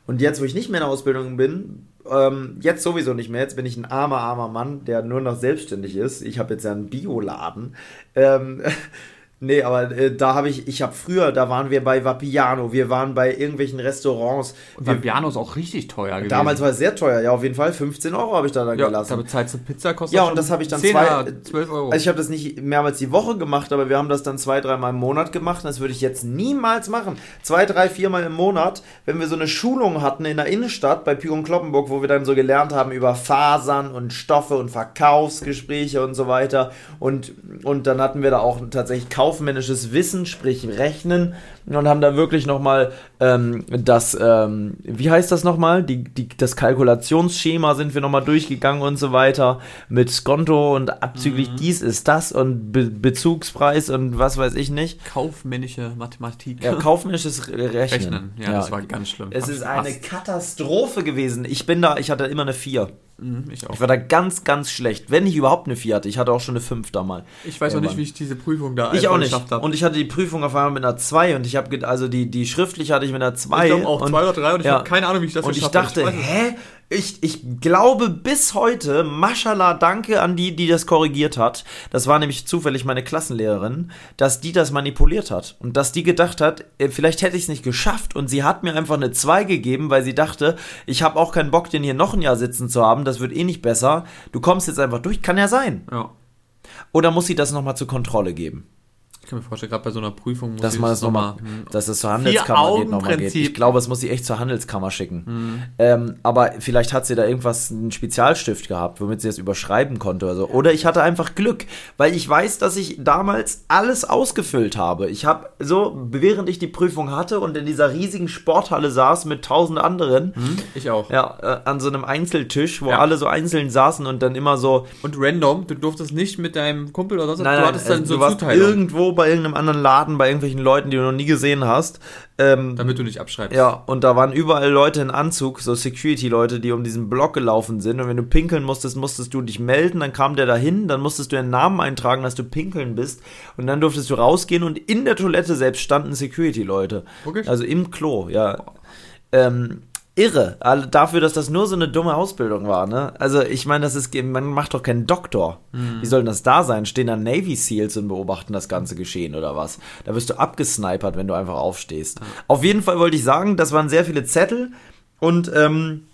Und jetzt, wo ich nicht mehr in der Ausbildung bin, ähm, jetzt sowieso nicht mehr, jetzt bin ich ein armer, armer Mann, der nur noch selbstständig ist. Ich habe jetzt ja einen Bioladen. Ähm, Nee, aber äh, da habe ich, ich habe früher, da waren wir bei Vapiano, wir waren bei irgendwelchen Restaurants. Und Vapiano ist auch richtig teuer gewesen. Damals war es sehr teuer, ja, auf jeden Fall. 15 Euro habe ich da dann ja, gelassen. Da bezahlst du Pizza, kostet Ja, und das habe ich dann 10, zwei, 12 Euro. Also ich habe das nicht mehrmals die Woche gemacht, aber wir haben das dann zwei, dreimal im Monat gemacht. Das würde ich jetzt niemals machen. Zwei, drei, viermal im Monat, wenn wir so eine Schulung hatten in der Innenstadt bei Pico Kloppenburg, wo wir dann so gelernt haben über Fasern und Stoffe und Verkaufsgespräche und so weiter. Und, und dann hatten wir da auch tatsächlich kaufmännisches Wissen sprich Rechnen und haben da wirklich nochmal ähm, das, ähm, wie heißt das nochmal? Die, die, das Kalkulationsschema sind wir nochmal durchgegangen und so weiter mit Skonto und abzüglich mhm. dies ist das und Be Bezugspreis und was weiß ich nicht. Kaufmännische Mathematik. Ja, kaufmännisches Rechnen. Rechnen. Ja, ja, das war ganz schlimm. Es ist eine Katastrophe gewesen. Ich bin da, ich hatte immer eine 4. Mhm, ich, ich war da ganz, ganz schlecht. Wenn ich überhaupt eine 4 hatte. Ich hatte auch schon eine 5 damals. Ich weiß auch nicht, wie ich diese Prüfung da ich auch nicht. geschafft habe. Und ich hatte die Prüfung auf einmal mit einer 2 und ich habe, also die, die schriftliche hatte ich mit einer 2. Ich glaube auch 2 oder 3 und ich ja. habe keine Ahnung, wie ich das und geschafft habe. Und ich dachte, hä? Ich, ich glaube bis heute, Maschallah, danke an die, die das korrigiert hat. Das war nämlich zufällig meine Klassenlehrerin, dass die das manipuliert hat. Und dass die gedacht hat, äh, vielleicht hätte ich es nicht geschafft. Und sie hat mir einfach eine 2 gegeben, weil sie dachte, ich habe auch keinen Bock, den hier noch ein Jahr sitzen zu haben. Das wird eh nicht besser. Du kommst jetzt einfach durch. Kann ja sein. Ja. Oder muss sie das nochmal zur Kontrolle geben? Ich kann mir vorstellen, gerade bei so einer Prüfung muss dass man das nochmal, noch hm. dass es zur Handelskammer geht, nochmal geht. Ich glaube, es muss sie echt zur Handelskammer schicken. Mhm. Ähm, aber vielleicht hat sie da irgendwas, einen Spezialstift gehabt, womit sie das überschreiben konnte oder so. Oder ich hatte einfach Glück, weil ich weiß, dass ich damals alles ausgefüllt habe. Ich habe so, während ich die Prüfung hatte und in dieser riesigen Sporthalle saß mit tausend anderen. Mhm. Ich auch. Ja, äh, an so einem Einzeltisch, wo ja. alle so einzeln saßen und dann immer so. Und random, du durftest nicht mit deinem Kumpel oder so, nein, du hattest dann so Zuteilung. irgendwo bei irgendeinem anderen Laden, bei irgendwelchen Leuten, die du noch nie gesehen hast. Ähm, Damit du nicht abschreibst. Ja, und da waren überall Leute in Anzug, so Security-Leute, die um diesen Block gelaufen sind. Und wenn du pinkeln musstest, musstest du dich melden, dann kam der dahin, dann musstest du den Namen eintragen, dass du pinkeln bist. Und dann durftest du rausgehen und in der Toilette selbst standen Security-Leute. Okay. Also im Klo, ja. Ähm, irre. Dafür, dass das nur so eine dumme Ausbildung war, ne? Also, ich meine, das ist, man macht doch keinen Doktor. Mhm. Wie soll denn das da sein? Stehen da Navy Seals und beobachten das ganze Geschehen oder was? Da wirst du abgesnipert, wenn du einfach aufstehst. Auf jeden Fall wollte ich sagen, das waren sehr viele Zettel und, ähm,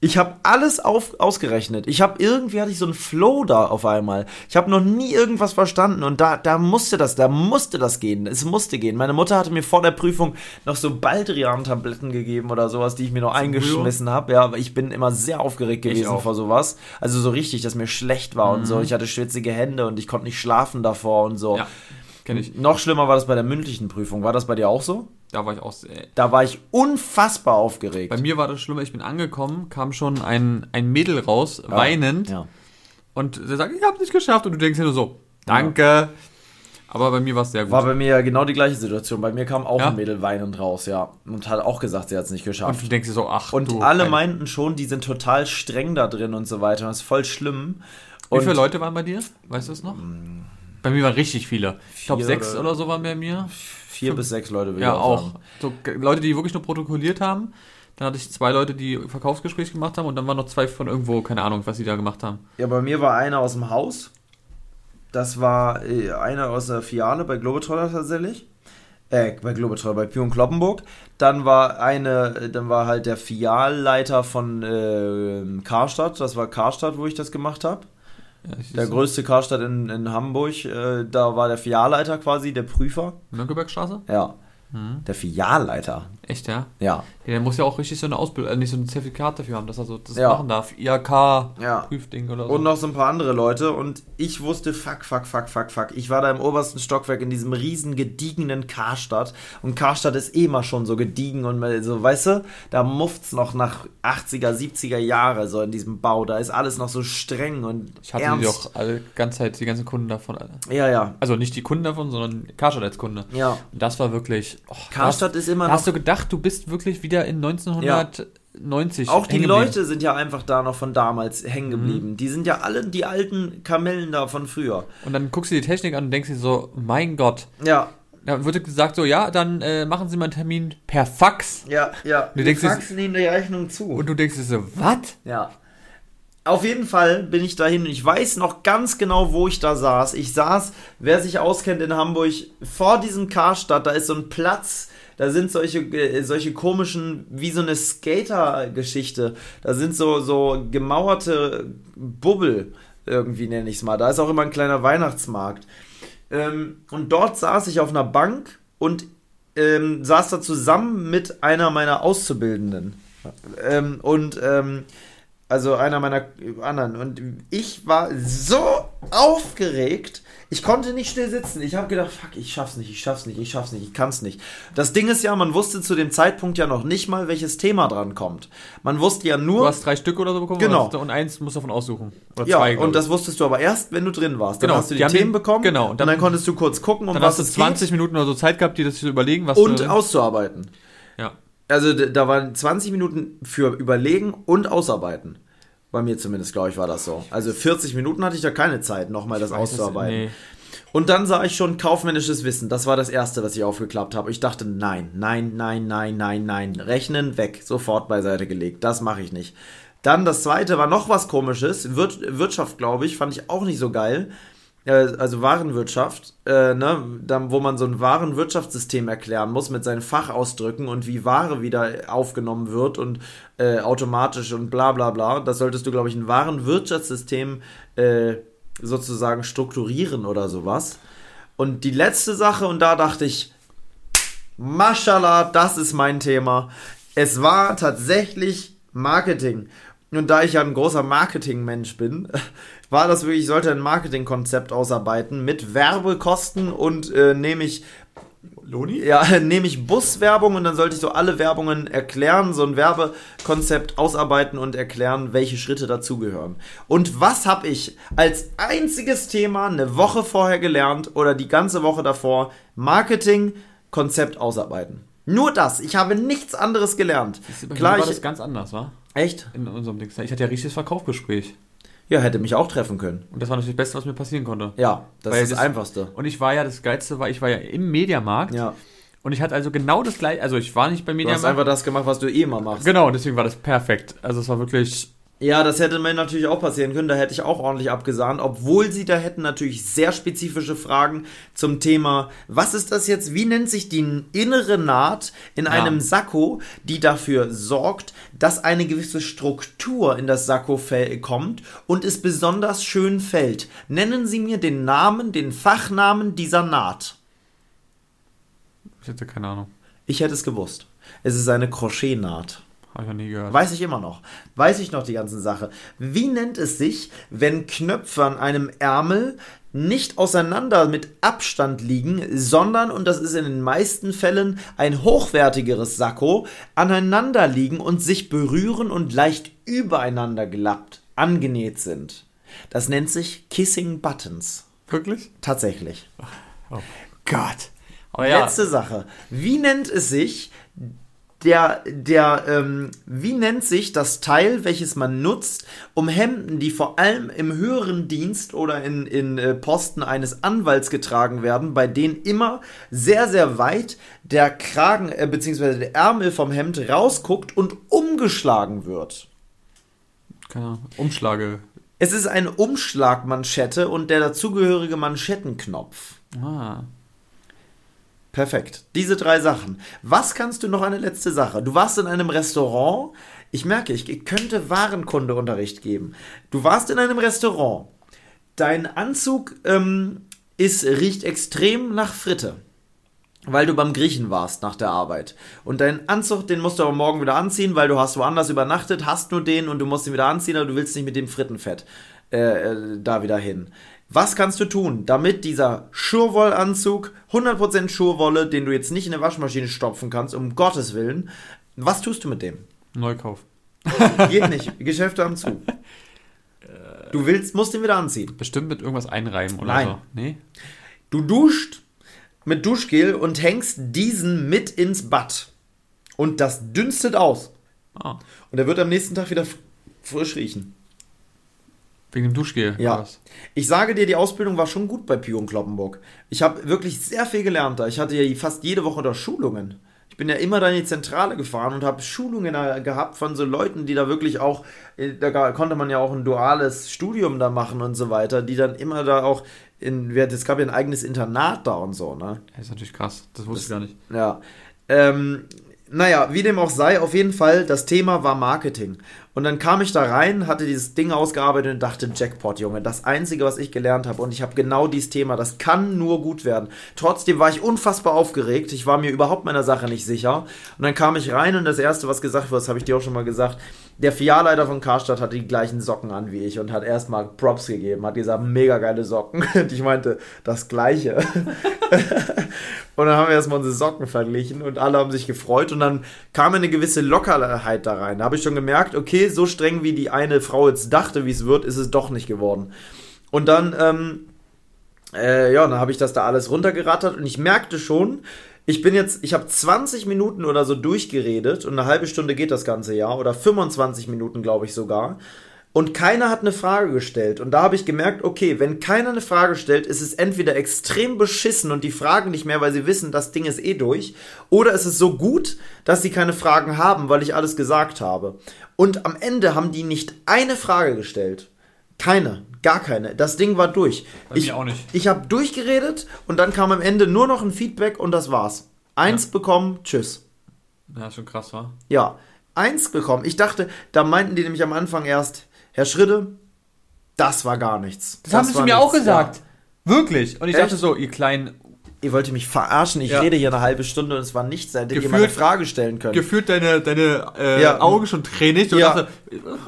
ich habe alles auf, ausgerechnet. Ich habe irgendwie hatte ich so einen Flow da auf einmal. Ich habe noch nie irgendwas verstanden und da, da musste das, da musste das gehen. Es musste gehen. Meine Mutter hatte mir vor der Prüfung noch so Baldrian-Tabletten gegeben oder sowas, die ich mir noch eingeschmissen habe. Ja, aber ich bin immer sehr aufgeregt gewesen vor sowas. Also so richtig, dass mir schlecht war mhm. und so. Mhm. Ich hatte schwitzige Hände und ich konnte nicht schlafen davor und so. Ja. Kenn ich. Noch schlimmer war das bei der mündlichen Prüfung. War das bei dir auch so? Da war ich auch sehr. Da war ich unfassbar aufgeregt. Bei mir war das schlimmer. Ich bin angekommen, kam schon ein, ein Mädel raus, ja. weinend. Ja. Und sie sagt, ich habe nicht geschafft. Und du denkst dir nur so, danke. Ja. Aber bei mir war es sehr gut. War bei mir genau die gleiche Situation. Bei mir kam auch ja? ein Mädel weinend raus, ja. Und hat auch gesagt, sie hat es nicht geschafft. Und du denkst dir so, ach. Und du, alle meinten schon, die sind total streng da drin und so weiter. Und das ist voll schlimm. Wie viele Leute waren bei dir? Weißt du es noch? Mm. Bei mir waren richtig viele. Ich glaube, sechs oder, oder, so waren bei mir. Vier Fünf. bis sechs Leute, ja, auch. So, Leute, die wirklich nur protokolliert haben. Dann hatte ich zwei Leute, die Verkaufsgespräche gemacht haben und dann waren noch zwei von irgendwo, keine Ahnung, was sie da gemacht haben. Ja, bei mir war einer aus dem Haus. Das war äh, einer aus der Filiale bei Globetrotter tatsächlich. Äh, bei Globetrotter, bei Pion Kloppenburg. Dann war eine, dann war halt der Filialleiter von äh, Karstadt. Das war Karstadt, wo ich das gemacht habe. Ja, der größte Karstadt in, in Hamburg, äh, da war der Filialleiter quasi, der Prüfer. Mönckebergstraße? Ja. Mhm. Der Filialleiter. Echt, ja? Ja. ja. Der muss ja auch richtig so eine Ausbildung, äh, nicht so ein Zertifikat dafür haben, dass er so das ja. machen darf. IHK-Prüfding ja. oder so. Und noch so ein paar andere Leute. Und ich wusste, fuck, fuck, fuck, fuck, fuck. Ich war da im obersten Stockwerk in diesem riesen gediegenen Karstadt. Und Karstadt ist eh mal schon so gediegen und so, weißt du, da mufft's noch nach 80er, 70er Jahre so in diesem Bau. Da ist alles noch so streng und Ich hatte ernst. die auch alle ganze Zeit, die ganzen Kunden davon. Alle. Ja, ja. Also nicht die Kunden davon, sondern Karstadt als Kunde. Ja. Und das war wirklich Oh, Karstadt ist immer noch. Hast du gedacht, du bist wirklich wieder in 1990? Ja. Auch die Leute sind ja einfach da noch von damals hängen mhm. geblieben. Mhm. Die sind ja alle die alten Kamellen da von früher. Und dann guckst du die Technik an und denkst dir so, mein Gott. Ja. Da wird gesagt so, ja, dann äh, machen Sie mal einen Termin per Fax. Ja, ja. Und du denkst faxen Ihnen die Rechnung zu. Und du denkst dir so, was? Ja. Auf jeden Fall bin ich dahin und ich weiß noch ganz genau, wo ich da saß. Ich saß, wer sich auskennt in Hamburg, vor diesem Karstadt, da ist so ein Platz, da sind solche, äh, solche komischen, wie so eine Skater-Geschichte. Da sind so, so gemauerte Bubbel, irgendwie nenne ich es mal. Da ist auch immer ein kleiner Weihnachtsmarkt. Ähm, und dort saß ich auf einer Bank und ähm, saß da zusammen mit einer meiner Auszubildenden. Ähm, und ähm, also einer meiner anderen. Und ich war so aufgeregt. Ich konnte nicht still sitzen. Ich habe gedacht, fuck, ich schaff's nicht, ich schaff's nicht, ich schaff's nicht, ich kann's nicht. Das Ding ist ja, man wusste zu dem Zeitpunkt ja noch nicht mal, welches Thema dran kommt. Man wusste ja nur. Du hast drei Stück oder so bekommen. Genau. Und eins musst du davon aussuchen. Oder ja, zwei, und das wusstest du aber erst, wenn du drin warst. Dann genau, hast du die, die Themen bekommen. Genau. Und dann, und dann, konntest du kurz gucken, um dann was hast du 20 geht. Minuten oder so Zeit gehabt, dir das zu überlegen, was Und auszuarbeiten. Ja. Also da waren 20 Minuten für überlegen und ausarbeiten. Bei mir zumindest, glaube ich, war das so. Also 40 Minuten hatte ich da keine Zeit, nochmal das auszuarbeiten. Nee. Und dann sah ich schon kaufmännisches Wissen. Das war das Erste, was ich aufgeklappt habe. Ich dachte, nein, nein, nein, nein, nein, nein. Rechnen weg, sofort beiseite gelegt. Das mache ich nicht. Dann das Zweite war noch was Komisches. Wir Wirtschaft, glaube ich, fand ich auch nicht so geil also Warenwirtschaft, äh, ne, dann, wo man so ein Warenwirtschaftssystem erklären muss mit seinen Fachausdrücken und wie Ware wieder aufgenommen wird und äh, automatisch und bla bla bla. Das solltest du, glaube ich, ein Warenwirtschaftssystem äh, sozusagen strukturieren oder sowas. Und die letzte Sache, und da dachte ich, Mashallah, das ist mein Thema. Es war tatsächlich Marketing. Und da ich ja ein großer Marketingmensch bin, war das wirklich, ich sollte ein Marketingkonzept ausarbeiten mit Werbekosten und äh, nehme ich Loni? Ja, nehme ich Buswerbung und dann sollte ich so alle Werbungen erklären, so ein Werbekonzept ausarbeiten und erklären, welche Schritte dazugehören. Und was habe ich als einziges Thema eine Woche vorher gelernt oder die ganze Woche davor? Marketing, Konzept ausarbeiten. Nur das. Ich habe nichts anderes gelernt. Klar, war das ganz anders, war? Echt? In unserem Ding. Ich hatte ja richtiges Verkaufsgespräch. Ja, hätte mich auch treffen können. Und das war natürlich das Beste, was mir passieren konnte. Ja, das Weil ist das, das Einfachste. Und ich war ja, das Geilste war, ich war ja im Mediamarkt. Ja. Und ich hatte also genau das gleiche, also ich war nicht beim Mediamarkt. Du hast einfach das gemacht, was du eh immer machst. Genau, deswegen war das perfekt. Also es war wirklich ja, das hätte mir natürlich auch passieren können. Da hätte ich auch ordentlich abgesahnt, obwohl sie da hätten natürlich sehr spezifische Fragen zum Thema, was ist das jetzt? Wie nennt sich die innere Naht in ja. einem Sakko, die dafür sorgt, dass eine gewisse Struktur in das Sakko kommt und es besonders schön fällt? Nennen Sie mir den Namen, den Fachnamen dieser Naht. Ich hätte keine Ahnung. Ich hätte es gewusst. Es ist eine Crochet-Naht. Habe ich noch nie gehört. Weiß ich immer noch. Weiß ich noch die ganze Sache. Wie nennt es sich, wenn Knöpfe an einem Ärmel nicht auseinander mit Abstand liegen, sondern, und das ist in den meisten Fällen ein hochwertigeres Sakko, aneinander liegen und sich berühren und leicht übereinander gelappt, angenäht sind. Das nennt sich Kissing Buttons. Wirklich? Tatsächlich. Oh Gott. Ja. Letzte Sache. Wie nennt es sich, der, der, ähm, wie nennt sich das Teil, welches man nutzt, um Hemden, die vor allem im höheren Dienst oder in, in äh, Posten eines Anwalts getragen werden, bei denen immer sehr, sehr weit der Kragen äh, bzw. der Ärmel vom Hemd rausguckt und umgeschlagen wird. Keine Ahnung. Umschlage. Es ist eine Umschlagmanschette und der dazugehörige Manschettenknopf. Ah. Perfekt. Diese drei Sachen. Was kannst du noch eine letzte Sache? Du warst in einem Restaurant. Ich merke, ich könnte Warenkundeunterricht geben. Du warst in einem Restaurant. Dein Anzug ähm, ist, riecht extrem nach Fritte. Weil du beim Griechen warst nach der Arbeit. Und deinen Anzug, den musst du aber morgen wieder anziehen, weil du hast woanders übernachtet, hast nur den und du musst ihn wieder anziehen, aber du willst nicht mit dem Frittenfett äh, äh da wieder hin. Was kannst du tun, damit dieser Schurwollanzug, 100% Schurwolle, den du jetzt nicht in eine Waschmaschine stopfen kannst, um Gottes Willen, was tust du mit dem? Neukauf. Geht nicht. Geschäfte haben zu. Du willst, musst ihn wieder anziehen. Bestimmt mit irgendwas einreiben oder Nein. so. Nee? Du duscht mit Duschgel und hängst diesen mit ins Bad. Und das dünstet aus. Ah. Und er wird am nächsten Tag wieder frisch riechen. Wegen dem Duschgel? Ja. Ich sage dir, die Ausbildung war schon gut bei Pio und Kloppenburg. Ich habe wirklich sehr viel gelernt da. Ich hatte ja fast jede Woche da Schulungen. Ich bin ja immer da in die Zentrale gefahren und habe Schulungen gehabt von so Leuten, die da wirklich auch, äh, da konnte man ja auch ein duales Studium da machen und so weiter, die dann immer da auch in, es gab ja ein eigenes Internat da und so, ne? Das ist natürlich krass, das wusste das, ich gar nicht. Ja. Ähm, naja, wie dem auch sei, auf jeden Fall, das Thema war Marketing. Und dann kam ich da rein, hatte dieses Ding ausgearbeitet und dachte, Jackpot, Junge, das Einzige, was ich gelernt habe. Und ich habe genau dieses Thema, das kann nur gut werden. Trotzdem war ich unfassbar aufgeregt. Ich war mir überhaupt meiner Sache nicht sicher. Und dann kam ich rein und das Erste, was gesagt wurde, das habe ich dir auch schon mal gesagt, der Filialleiter von Karstadt hatte die gleichen Socken an wie ich und hat erstmal Props gegeben, hat gesagt, mega geile Socken. Und ich meinte, das Gleiche. und dann haben wir erstmal unsere Socken verglichen und alle haben sich gefreut und dann kam eine gewisse Lockerheit da rein. Da habe ich schon gemerkt, okay, so streng wie die eine Frau jetzt dachte, wie es wird, ist es doch nicht geworden. Und dann, ähm, äh, ja, dann habe ich das da alles runtergerattert und ich merkte schon, ich bin jetzt, ich habe 20 Minuten oder so durchgeredet und eine halbe Stunde geht das ganze Jahr oder 25 Minuten, glaube ich sogar. Und keiner hat eine Frage gestellt. Und da habe ich gemerkt, okay, wenn keiner eine Frage stellt, ist es entweder extrem beschissen und die fragen nicht mehr, weil sie wissen, das Ding ist eh durch, oder es ist so gut, dass sie keine Fragen haben, weil ich alles gesagt habe. Und am Ende haben die nicht eine Frage gestellt. Keine, gar keine. Das Ding war durch. Bei ich auch nicht. Ich habe durchgeredet und dann kam am Ende nur noch ein Feedback und das war's. Eins ja. bekommen, tschüss. Ja, schon krass, war. Ja, eins bekommen. Ich dachte, da meinten die nämlich am Anfang erst, Herr Schritte, das war gar nichts. Das, das haben sie mir nichts. auch gesagt. Wirklich. Und ich Echt? dachte so, ihr kleinen, Ihr wollt mich verarschen, ich Ja. rede hier eine halbe Stunde und es war nichts, hättet ihr mal eine Frage stellen können. gefühlt deine, deine äh, Ja. Augen schon tränig. Und Ja. dachte,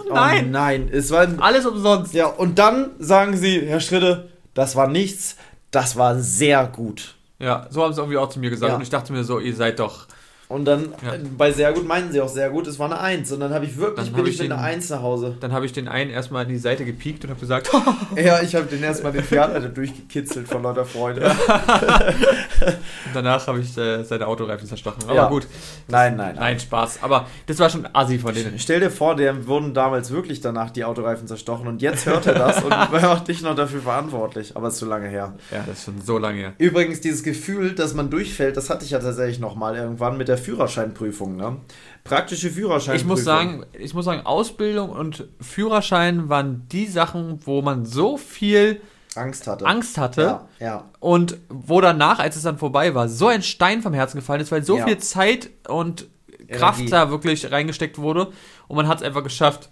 Oh nein, nein, es war alles umsonst. Ja, und dann sagen sie, Herr Schritte, das war nichts, das war sehr gut. Ja, so haben sie irgendwie auch zu mir gesagt. Und ich dachte mir so, ihr seid doch. Und dann Ja. äh, bei sehr gut meinten sie auch sehr gut, es war eine Eins. Und dann habe ich wirklich, Dann bin ich mit einer Eins nach Hause. Dann habe ich den einen erstmal in die Seite gepiekt und habe gesagt, Ja, ich habe den erstmal den Pferdleiter durchgekitzelt von lauter Freude. und danach habe ich äh, seine Autoreifen zerstochen. Aber Ja. gut, Nein, nein, nein. nein, Spaß. Aber das war schon assi von denen. Stell dir vor, der wurden damals wirklich danach die Autoreifen zerstochen und jetzt hört er das und macht dich noch dafür verantwortlich. Aber es ist zu lange her. Ja, das ist schon so lange her. Übrigens, dieses Gefühl, dass man durchfällt, das hatte ich ja tatsächlich nochmal irgendwann mit der Führerscheinprüfung. Ne? Praktische Führerscheinprüfung. Ich muss sagen, ich muss sagen, Ausbildung und Führerschein waren die Sachen, wo man so viel Angst hatte. Angst hatte Ja, ja. und wo danach, als es dann vorbei war, so ein Stein vom Herzen gefallen ist, weil so Ja. viel Zeit und Kraft Energie. da wirklich reingesteckt wurde und man hat es einfach geschafft.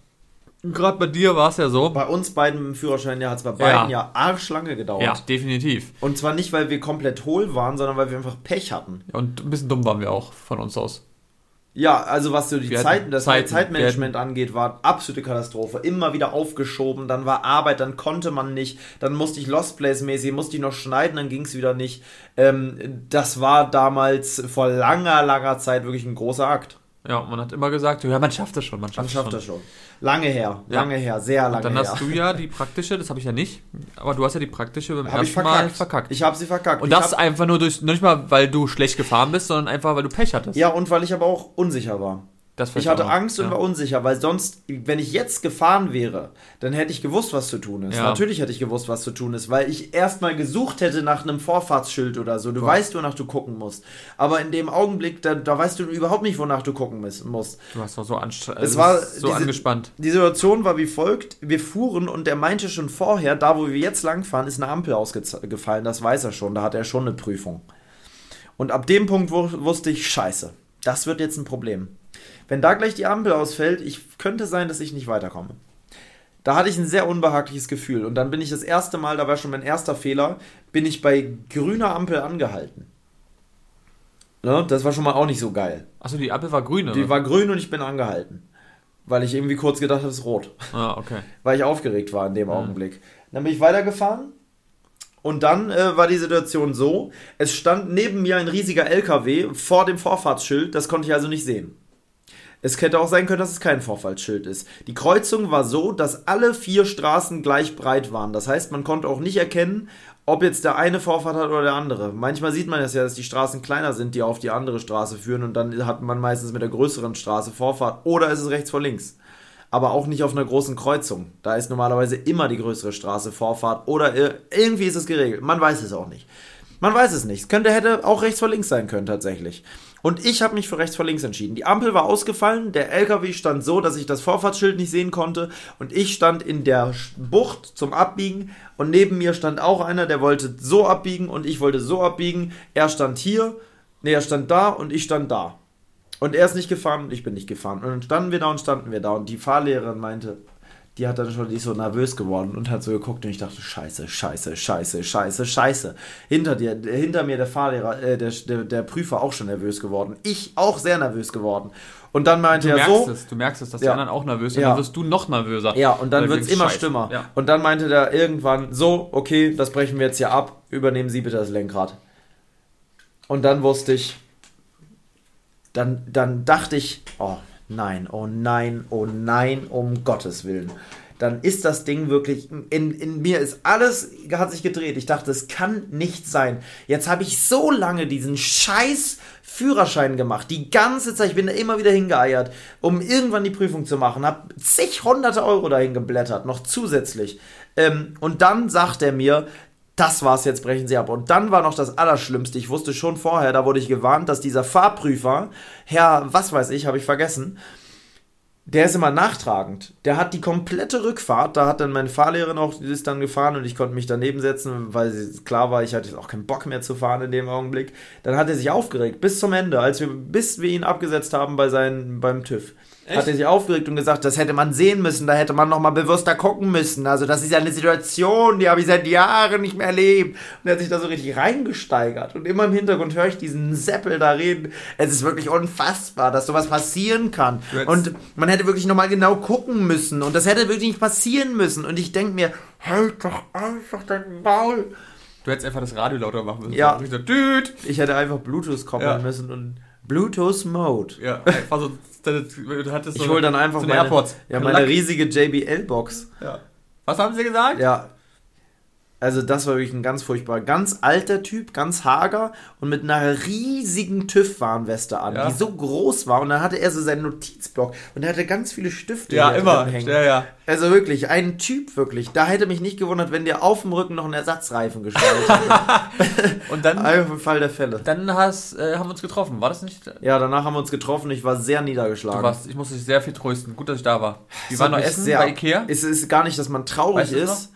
Gerade bei dir war es ja so. Bei uns beiden im Führerschein ja, hat es bei Ja. beiden ja arschlange gedauert. Ja, definitiv. Und zwar nicht, weil wir komplett hohl waren, sondern weil wir einfach Pech hatten. Und ein bisschen dumm waren wir auch von uns aus. Ja, also was so die Wir Zeiten, das Zeiten, Zeitmanagement angeht, war absolute Katastrophe. Immer wieder aufgeschoben, dann war Arbeit, dann konnte man nicht, dann musste ich Lost Place mäßig, musste ich noch schneiden, dann ging es wieder nicht. Ähm, das war damals vor langer, langer Zeit wirklich ein großer Akt. Ja, man hat immer gesagt, ja, man schafft das schon, man schafft, Man schafft das schon. Lange her, Ja. lange her, sehr lange Und dann her. hast du ja die praktische, das habe ich ja nicht, aber du hast ja die praktische beim Hab ich ersten Mal verkackt. verkackt. Ich habe sie verkackt. und Ich das einfach nur durch, nicht mal, weil du schlecht gefahren bist, sondern einfach, weil du Pech hattest. ja, und weil ich aber auch unsicher war. Ich hatte. Angst und ja. war unsicher, weil sonst, wenn ich jetzt gefahren wäre, dann hätte ich gewusst, was zu tun ist. Ja. Natürlich hätte ich gewusst, was zu tun ist, weil ich erstmal gesucht hätte nach einem Vorfahrtsschild oder so. Du Boah. weißt, wonach du gucken musst. Aber in dem Augenblick, da, da weißt du überhaupt nicht, wonach du gucken musst. Du warst doch so, anstre- Es war so diese- angespannt. Die Situation war wie folgt: Wir fuhren und er meinte schon vorher, da wo wir jetzt langfahren, ist eine Ampel ausgefallen. Das weiß er schon. Da hat er schon eine Prüfung. Und ab dem Punkt wu- wusste ich, scheiße, das wird jetzt ein Problem. Wenn da gleich die Ampel ausfällt, ich könnte sein, dass ich nicht weiterkomme. Da hatte ich ein sehr unbehagliches Gefühl. Und dann bin ich das erste Mal, da war schon mein erster Fehler, bin ich bei grüner Ampel angehalten. Ne? Das war schon mal auch nicht so geil. Achso, die Ampel war grün, oder? Die war grün und ich bin angehalten. Weil ich irgendwie kurz gedacht habe, es ist rot ah, okay. weil ich aufgeregt war in dem Augenblick. Dann bin ich weitergefahren und dann äh, war die Situation so, es stand neben mir ein riesiger LKW vor dem Vorfahrtsschild, das konnte ich also nicht sehen. Es hätte auch sein können, dass es kein Vorfahrtsschild ist. Die Kreuzung war so, dass alle vier Straßen gleich breit waren. Das heißt, man konnte auch nicht erkennen, ob jetzt der eine Vorfahrt hat oder der andere. Manchmal sieht man das ja, dass die Straßen kleiner sind, die auf die andere Straße führen und dann hat man meistens mit der größeren Straße Vorfahrt oder ist es rechts vor links aber auch nicht auf einer großen Kreuzung. Da ist normalerweise immer die größere Straße Vorfahrt oder ir- irgendwie ist es geregelt. Man weiß es auch nicht. Man weiß es nicht. Es könnte, hätte auch rechts vor links sein können tatsächlich. Und ich habe mich für rechts vor links entschieden. Die Ampel war ausgefallen, der LKW stand so, dass ich das Vorfahrtsschild nicht sehen konnte und ich stand in der Bucht zum Abbiegen und neben mir stand auch einer, der wollte so abbiegen und ich wollte so abbiegen. Er stand hier, nee, er stand da und ich stand da. Und er ist nicht gefahren und ich bin nicht gefahren. Und dann standen wir da und standen wir da. Und die Fahrlehrerin meinte, die hat dann schon, die ist so nervös geworden und hat so geguckt und ich dachte, scheiße, scheiße, scheiße, scheiße, scheiße. Hinter dir, hinter mir der Fahrlehrer, äh, der, der, der Prüfer auch schon nervös geworden. Ich auch sehr nervös geworden. Und dann meinte Du er merkst so. es, du merkst es, dass Ja. die anderen auch nervös sind, Ja. dann wirst du noch nervöser. Ja, und dann wird es immer Scheiße. schlimmer. Ja. Und dann meinte der irgendwann, so, okay, das brechen wir jetzt hier ab, übernehmen Sie bitte das Lenkrad. Und dann wusste ich, dann, dann dachte ich, oh nein, oh nein, oh nein, um Gottes Willen. Dann ist das Ding wirklich, in, in mir ist alles, hat sich gedreht. Ich dachte, es kann nicht sein. Jetzt habe ich so lange diesen scheiß Führerschein gemacht. Die ganze Zeit, ich bin da immer wieder hingeeiert, um irgendwann die Prüfung zu machen. Hab zig hunderte Euro dahin geblättert, noch zusätzlich. Ähm, und dann sagt er mir, das war's, jetzt brechen sie ab. Und dann war noch das Allerschlimmste. Ich wusste schon vorher, da wurde ich gewarnt, dass dieser Fahrprüfer, Herr, was weiß ich, habe ich vergessen, der ist immer nachtragend. Der hat die komplette Rückfahrt, da hat dann meine Fahrlehrerin auch, die ist dann gefahren und ich konnte mich daneben setzen, weil klar war, ich hatte auch keinen Bock mehr zu fahren in dem Augenblick. Dann hat er sich aufgeregt, bis zum Ende, als wir, bis wir ihn abgesetzt haben bei seinen, beim TÜV. Echt? Hat er sich aufgeregt und gesagt, das hätte man sehen müssen, da hätte man noch mal bewusster gucken müssen. Also das ist ja eine Situation, die habe ich seit Jahren nicht mehr erlebt. Und er hat sich da so richtig reingesteigert. Und immer im Hintergrund höre ich diesen Seppel da reden. Es ist wirklich unfassbar, dass sowas passieren kann. Und man hätte wirklich noch mal genau gucken müssen. Und das hätte wirklich nicht passieren müssen. Und ich denke mir, halt doch einfach dein Maul. Du hättest einfach das Radio lauter machen müssen. Ja. So, ich hätte einfach Bluetooth koppeln ja. müssen und Bluetooth Mode. Ja, einfach so, du hattest ich hole dann einfach meine. Ja, meine riesige JBL-Box. Ja. Was haben sie gesagt? Ja, also das war wirklich ein ganz furchtbar, ganz alter Typ, ganz hager und mit einer riesigen TÜV-Warnweste an, ja. die so groß war. Und dann hatte er so seinen Notizblock und er hatte ganz viele Stifte ja, immer. Ja, ja. Also wirklich, ein Typ wirklich. Da hätte mich nicht gewundert, wenn der auf dem Rücken noch einen Ersatzreifen gestellt hätte. und dann einfach im Fall der Fälle. Dann hast, äh, haben wir uns getroffen, war das nicht? Ja, danach haben wir uns getroffen. Ich war sehr niedergeschlagen. Du warst, ich musste dich sehr viel trösten. Gut, dass ich da war. Wir waren noch essen sehr, bei Ikea. Es ist gar nicht, dass man traurig weißt ist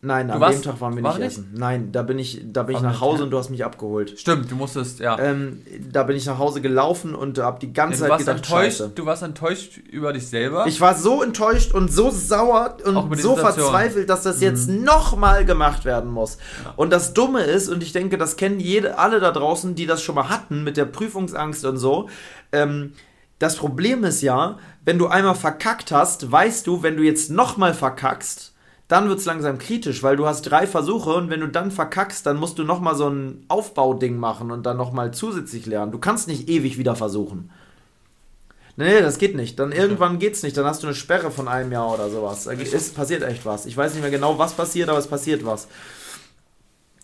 Nein, du an warst, dem Tag waren wir nicht essen. Nein, da bin ich, da bin ich nach Hause und du hast mich abgeholt. Stimmt, du musstest, ja. Ähm, da bin ich nach Hause gelaufen und hab die ganze ja, Zeit gedacht, enttäuscht, Scheiße. Du warst enttäuscht über dich selber. Ich war so enttäuscht und so sauer und so verzweifelt, dass das jetzt mhm. nochmal gemacht werden muss. Ja. Und das Dumme ist, und ich denke, das kennen jede, alle da draußen, die das schon mal hatten mit der Prüfungsangst und so, ähm, das Problem ist ja, wenn du einmal verkackt hast, weißt du, wenn du jetzt nochmal verkackst, dann wird es langsam kritisch, weil du hast drei Versuche und wenn du dann verkackst, dann musst du nochmal so ein Aufbauding machen und dann nochmal zusätzlich lernen. Du kannst nicht ewig wieder versuchen. Nee, das geht nicht. Dann irgendwann geht's nicht. Dann hast du eine Sperre von einem Jahr oder sowas. Es passiert echt was. Ich weiß nicht mehr genau, was passiert, aber es passiert was.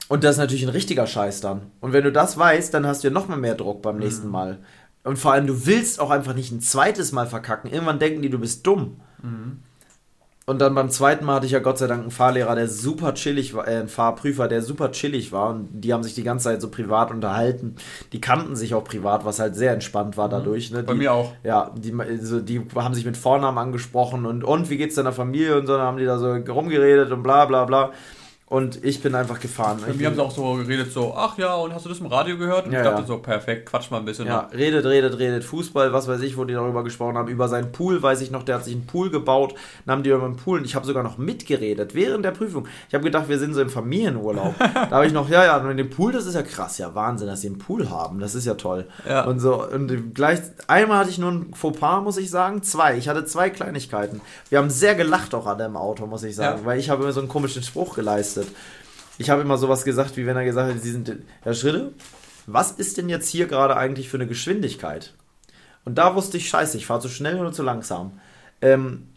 Und das ist natürlich ein richtiger Scheiß dann. Und wenn du das weißt, dann hast du ja nochmal mehr Druck beim nächsten mhm. Mal. Und vor allem, du willst auch einfach nicht ein zweites Mal verkacken. Irgendwann denken die, du bist dumm. Mhm. Und dann beim zweiten Mal hatte ich ja Gott sei Dank einen Fahrlehrer, der super chillig war, äh, einen Fahrprüfer, der super chillig war. Und die haben sich die ganze Zeit so privat unterhalten. Die kannten sich auch privat, was halt sehr entspannt war mhm. dadurch. Ne? Bei die, mir auch. Ja, die, also die haben sich mit Vornamen angesprochen und, und wie geht's deiner Familie und so, dann haben die da so rumgeredet und bla bla bla. Und ich bin einfach gefahren. Bei mir haben sie auch so geredet, so, ach ja, und hast du das im Radio gehört? Und ja, ich dachte ja. so, perfekt, quatsch mal ein bisschen. Ja, noch. redet, redet, redet. Fußball, was weiß ich, wo die darüber gesprochen haben. Über seinen Pool, weiß ich noch, der hat sich einen Pool gebaut. Dann haben die über den Pool und ich habe sogar noch mitgeredet während der Prüfung. Ich habe gedacht, wir sind so im Familienurlaub. da habe ich noch, ja, ja, und den Pool, das ist ja krass, ja, Wahnsinn, dass sie einen Pool haben. Das ist ja toll. Ja. Und so, und gleich, einmal hatte ich nur ein Fauxpas, muss ich sagen. Zwei. Ich hatte zwei Kleinigkeiten. Wir haben sehr gelacht auch an dem Auto, muss ich sagen, weil ich habe immer so einen komischen Spruch geleistet. Ich habe immer sowas gesagt, wie wenn er gesagt hat, Sie sind, Herr Schritte, was ist denn jetzt hier gerade eigentlich für eine Geschwindigkeit? Und da wusste ich, scheiße, ich fahre zu schnell oder zu langsam. Ähm,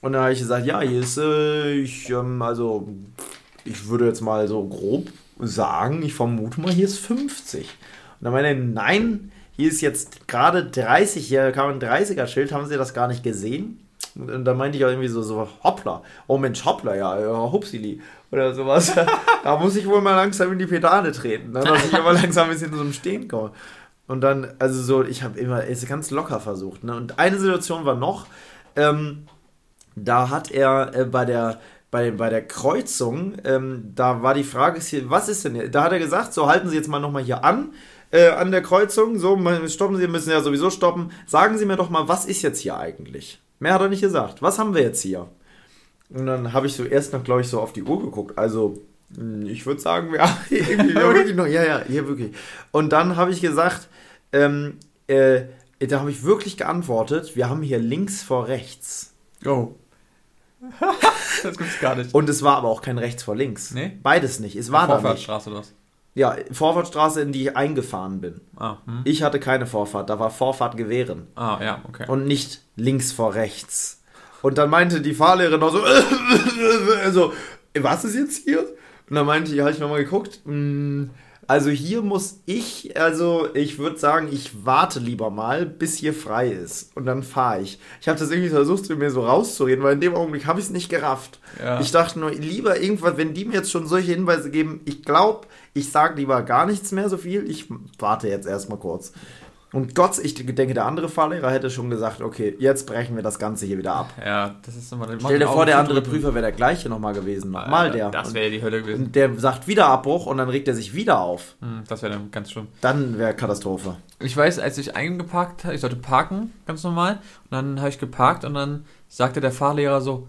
und dann habe ich gesagt, ja, hier ist, äh, ich, ähm, also, ich würde jetzt mal so grob sagen, ich vermute mal, hier ist 50. Und dann meinte er, nein, hier ist jetzt gerade 30, hier kam ein 30er-Schild, haben Sie das gar nicht gesehen? Und da meinte ich auch irgendwie so, so hoppla. Oh Mensch, hoppla, ja, ja hupsili. Oder sowas. da muss ich wohl mal langsam in die Pedale treten, ne? dass ich immer langsam ein bisschen zum Stehen komme. Und dann, also so, ich habe immer, es ganz locker versucht. Ne? Und eine Situation war noch, ähm, da hat er äh, bei der bei, bei der Kreuzung, ähm, da war die Frage, was ist denn hier? Da hat er gesagt, so halten Sie jetzt mal nochmal hier an, äh, an der Kreuzung, so stoppen Sie, müssen ja sowieso stoppen. Sagen Sie mir doch mal, was ist jetzt hier eigentlich? Mehr hat er nicht gesagt. Was haben wir jetzt hier? Und dann habe ich so erst noch, glaube ich, so auf die Uhr geguckt. Also, hm, ich würde sagen, wirklich noch. Ja, ja, hier wirklich. Und dann habe ich gesagt, ähm, äh, da habe ich wirklich geantwortet, wir haben hier links vor rechts. Oh. das gibt's gar nicht. Und es war aber auch kein rechts vor links. Nee? Beides nicht. Es war da nicht. Vorfahrtstraße oder was? Ja, Vorfahrtstraße, in die ich eingefahren bin. Ah, hm. Ich hatte keine Vorfahrt, da war Vorfahrt gewähren. Ah, ja, okay. Und nicht links vor rechts. Und dann meinte die Fahrlehrerin noch so, also, was ist jetzt hier? Und dann meinte ich, habe ich nochmal geguckt, hm, also hier muss ich, also ich würde sagen, ich warte lieber mal, bis hier frei ist. Und dann fahre ich. Ich habe das irgendwie versucht, mir so rauszureden, weil in dem Augenblick habe ich es nicht gerafft. Ja. Ich dachte nur, lieber irgendwas, wenn die mir jetzt schon solche Hinweise geben, ich glaube, ich sage lieber gar nichts mehr so viel. Ich warte jetzt erstmal kurz. Und Gott, ich denke, der andere Fahrlehrer hätte schon gesagt, okay, jetzt brechen wir das Ganze hier wieder ab. Ja, das ist immer Stell dir vor, der andere Prüfer wäre der gleiche nochmal gewesen. Nochmal der. Das wäre die Hölle gewesen. Und der sagt wieder Abbruch und dann regt er sich wieder auf. Hm, das wäre dann ganz schlimm. Dann wäre Katastrophe. Ich weiß, als ich eingeparkt habe, ich sollte parken, ganz normal. Und dann habe ich geparkt und dann sagte der Fahrlehrer so,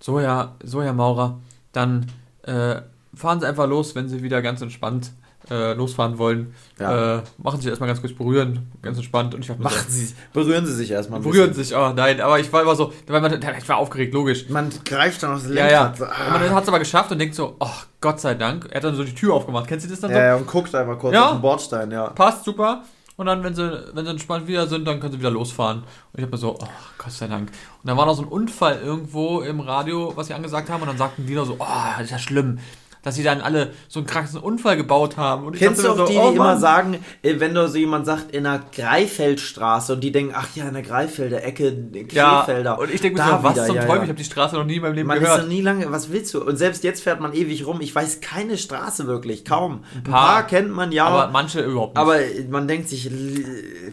so ja, so ja, Maurer, dann äh, fahren Sie einfach los, wenn Sie wieder ganz entspannt äh, losfahren wollen, ja. äh, machen Sie sich erstmal ganz kurz berühren, ganz entspannt. Und ich Machen so, Sie, berühren Sie sich erstmal. Berühren sich, oh nein, aber ich war immer so, man, ich war aufgeregt, logisch. Man greift dann aufs Lenkrad. Ja, ja. Ah. Man hat es aber geschafft und denkt so, oh Gott sei Dank. Er hat dann so die Tür aufgemacht. Kennst du das dann so? Ja, und guckt einfach kurz ja. auf den Bordstein, ja. Passt, super. Und dann, wenn sie, wenn sie entspannt wieder sind, dann können sie wieder losfahren. Und ich habe mir so, oh, Gott sei Dank. Und dann war noch so ein Unfall irgendwo im Radio, was sie angesagt haben. Und dann sagten die noch so, oh, das ist ja schlimm dass sie dann alle so einen kranken Unfall gebaut haben. Und Kennst du auch so, die, die oh, immer sagen, äh, wenn du so jemand sagt, in der Greifeldstraße und die denken, ach ja, in der Greifelder Ecke, Krefelder. Ja, und ich denke mir so, was wieder, zum ja, Teufel, ja. ich habe die Straße noch nie in meinem Leben man gehört. Man ist noch nie lange, was willst du? Und selbst jetzt fährt man ewig rum. Ich weiß keine Straße wirklich, kaum. Ein paar, Ein paar kennt man ja. Aber manche überhaupt nicht. Aber man denkt sich,